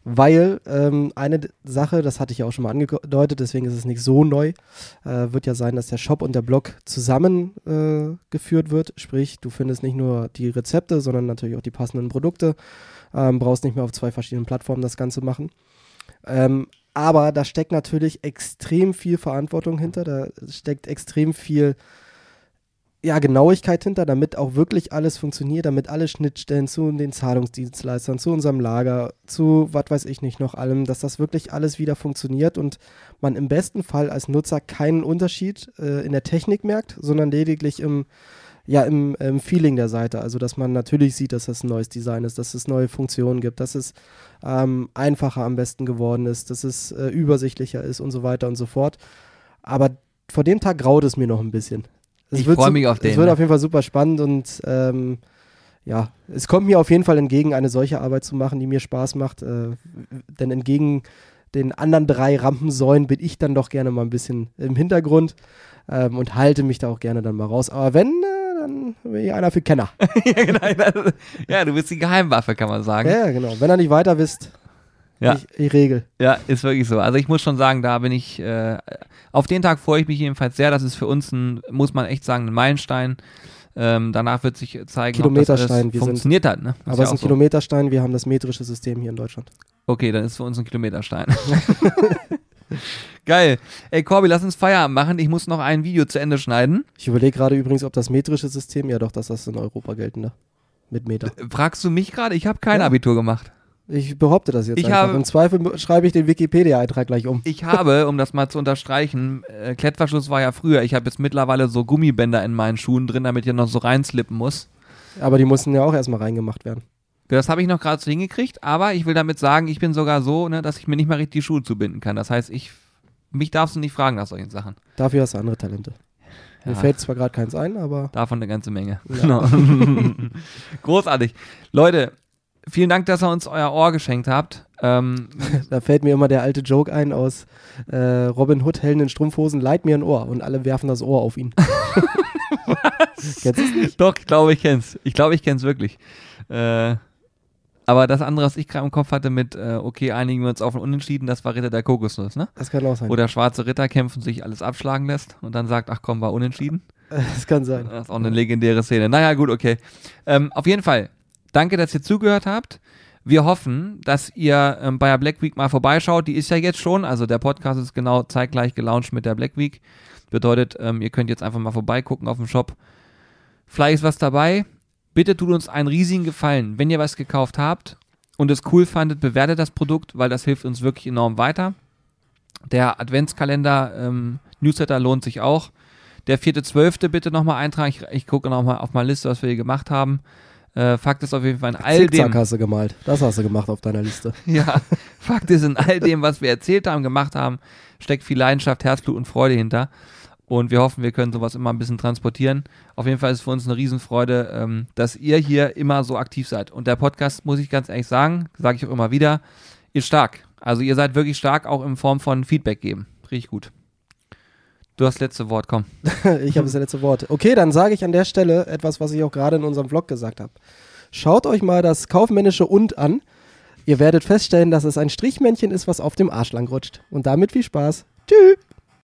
Weil ähm, eine Sache, das hatte ich ja auch schon mal angedeutet, deswegen ist es nicht so neu, äh, wird ja sein, dass der Shop und der Blog zusammengeführt äh, wird. Sprich, du findest nicht nur die Rezepte, sondern natürlich auch die passenden Produkte. Ähm, brauchst nicht mehr auf zwei verschiedenen Plattformen das Ganze machen. Ähm, aber da steckt natürlich extrem viel Verantwortung hinter, da steckt extrem viel ja, Genauigkeit hinter, damit auch wirklich alles funktioniert, damit alle Schnittstellen zu den Zahlungsdienstleistern, zu unserem Lager, zu was weiß ich nicht noch allem, dass das wirklich alles wieder funktioniert und man im besten Fall als Nutzer keinen Unterschied äh, in der Technik merkt, sondern lediglich im, ja, im, im, Feeling der Seite. Also, dass man natürlich sieht, dass das ein neues Design ist, dass es neue Funktionen gibt, dass es ähm, einfacher am besten geworden ist, dass es äh, übersichtlicher ist und so weiter und so fort. Aber vor dem Tag graut es mir noch ein bisschen. Es ich freue mich auf den. Es wird auf jeden Fall super spannend und ähm, ja, es kommt mir auf jeden Fall entgegen, eine solche Arbeit zu machen, die mir Spaß macht. Äh, denn entgegen den anderen drei Rampensäulen bin ich dann doch gerne mal ein bisschen im Hintergrund ähm, und halte mich da auch gerne dann mal raus. Aber wenn, äh, dann bin ich einer für Kenner. ja, genau, ja, du bist die Geheimwaffe, kann man sagen. Ja, genau. Wenn er nicht weiter wisst, ja. Ich, ich, regel. Ja, ist wirklich so. Also ich muss schon sagen, da bin ich, äh, auf den Tag freue ich mich jedenfalls sehr. Das ist für uns ein, muss man echt sagen, ein Meilenstein. Ähm, danach wird sich zeigen, Kilometerstein, ob das funktioniert sind, hat. Ne? Aber es ist ein so. Kilometerstein, wir haben das metrische System hier in Deutschland. Okay, dann ist es für uns ein Kilometerstein. Geil. Ey, Corby, lass uns Feierabend machen. Ich muss noch ein Video zu Ende schneiden. Ich überlege gerade übrigens, ob das metrische System, ja doch, das ist in Europa geltende. Mit Meter. Fragst du mich gerade? Ich habe kein ja. Abitur gemacht. Ich behaupte das jetzt ich einfach. Habe, Im Zweifel schreibe ich den Wikipedia-Eintrag gleich um. Ich habe, um das mal zu unterstreichen, äh, Klettverschluss war ja früher. Ich habe jetzt mittlerweile so Gummibänder in meinen Schuhen drin, damit ich noch so reinslippen muss. Aber die mussten ja auch erstmal reingemacht werden. Das habe ich noch gerade so hingekriegt, aber ich will damit sagen, ich bin sogar so, ne, dass ich mir nicht mal richtig die Schuhe zubinden kann. Das heißt, ich, mich darfst du nicht fragen nach solchen Sachen. Dafür hast du andere Talente. Mir fällt zwar gerade keins ein, aber. Davon eine ganze Menge. Ja. Genau. Großartig. Leute, vielen Dank, dass ihr uns euer Ohr geschenkt habt. Ähm, da fällt mir immer der alte Joke ein aus äh, Robin Hood, Hellen in Strumpfhosen, leid mir ein Ohr und alle werfen das Ohr auf ihn. Was? Kennst du es nicht? Doch, ich glaube, ich kenn's. Ich glaube, ich kenn's wirklich. Äh, aber das andere, was ich gerade im Kopf hatte mit, äh, okay, einigen wir uns auf ein Unentschieden, das war Ritter der Kokosnuss, ne? Das kann auch sein. Wo der schwarze Ritter kämpft und sich alles abschlagen lässt und dann sagt, ach komm, war unentschieden. Das kann sein. Das ist auch eine legendäre Szene. Naja, gut, okay. Ähm, auf jeden Fall, danke, dass ihr zugehört habt. Wir hoffen, dass ihr ähm, bei der Black Week mal vorbeischaut. Die ist ja jetzt schon, also der Podcast ist genau zeitgleich gelauncht mit der Black Week. Bedeutet, ähm, ihr könnt jetzt einfach mal vorbeigucken auf dem Shop. Vielleicht ist was dabei. Bitte tut uns einen riesigen Gefallen. Wenn ihr was gekauft habt und es cool fandet, bewertet das Produkt, weil das hilft uns wirklich enorm weiter. Der Adventskalender ähm, Newsletter lohnt sich auch. Der 4.12. bitte nochmal eintragen. Ich, ich gucke nochmal auf meine Liste, was wir hier gemacht haben. Äh, Fakt ist auf jeden Fall in all Zickzack dem. hast du gemalt. Das hast du gemacht auf deiner Liste. ja, Fakt ist, in all dem, was wir erzählt haben, gemacht haben, steckt viel Leidenschaft, Herzblut und Freude hinter. Und wir hoffen, wir können sowas immer ein bisschen transportieren. Auf jeden Fall ist es für uns eine Riesenfreude, ähm, dass ihr hier immer so aktiv seid. Und der Podcast, muss ich ganz ehrlich sagen, sage ich auch immer wieder, ist stark. Also ihr seid wirklich stark, auch in Form von Feedback geben. Richtig gut. Du hast das letzte Wort, komm. ich habe das letzte Wort. Okay, dann sage ich an der Stelle etwas, was ich auch gerade in unserem Vlog gesagt habe. Schaut euch mal das kaufmännische Und an. Ihr werdet feststellen, dass es ein Strichmännchen ist, was auf dem Arsch lang rutscht. Und damit viel Spaß. Tschüss.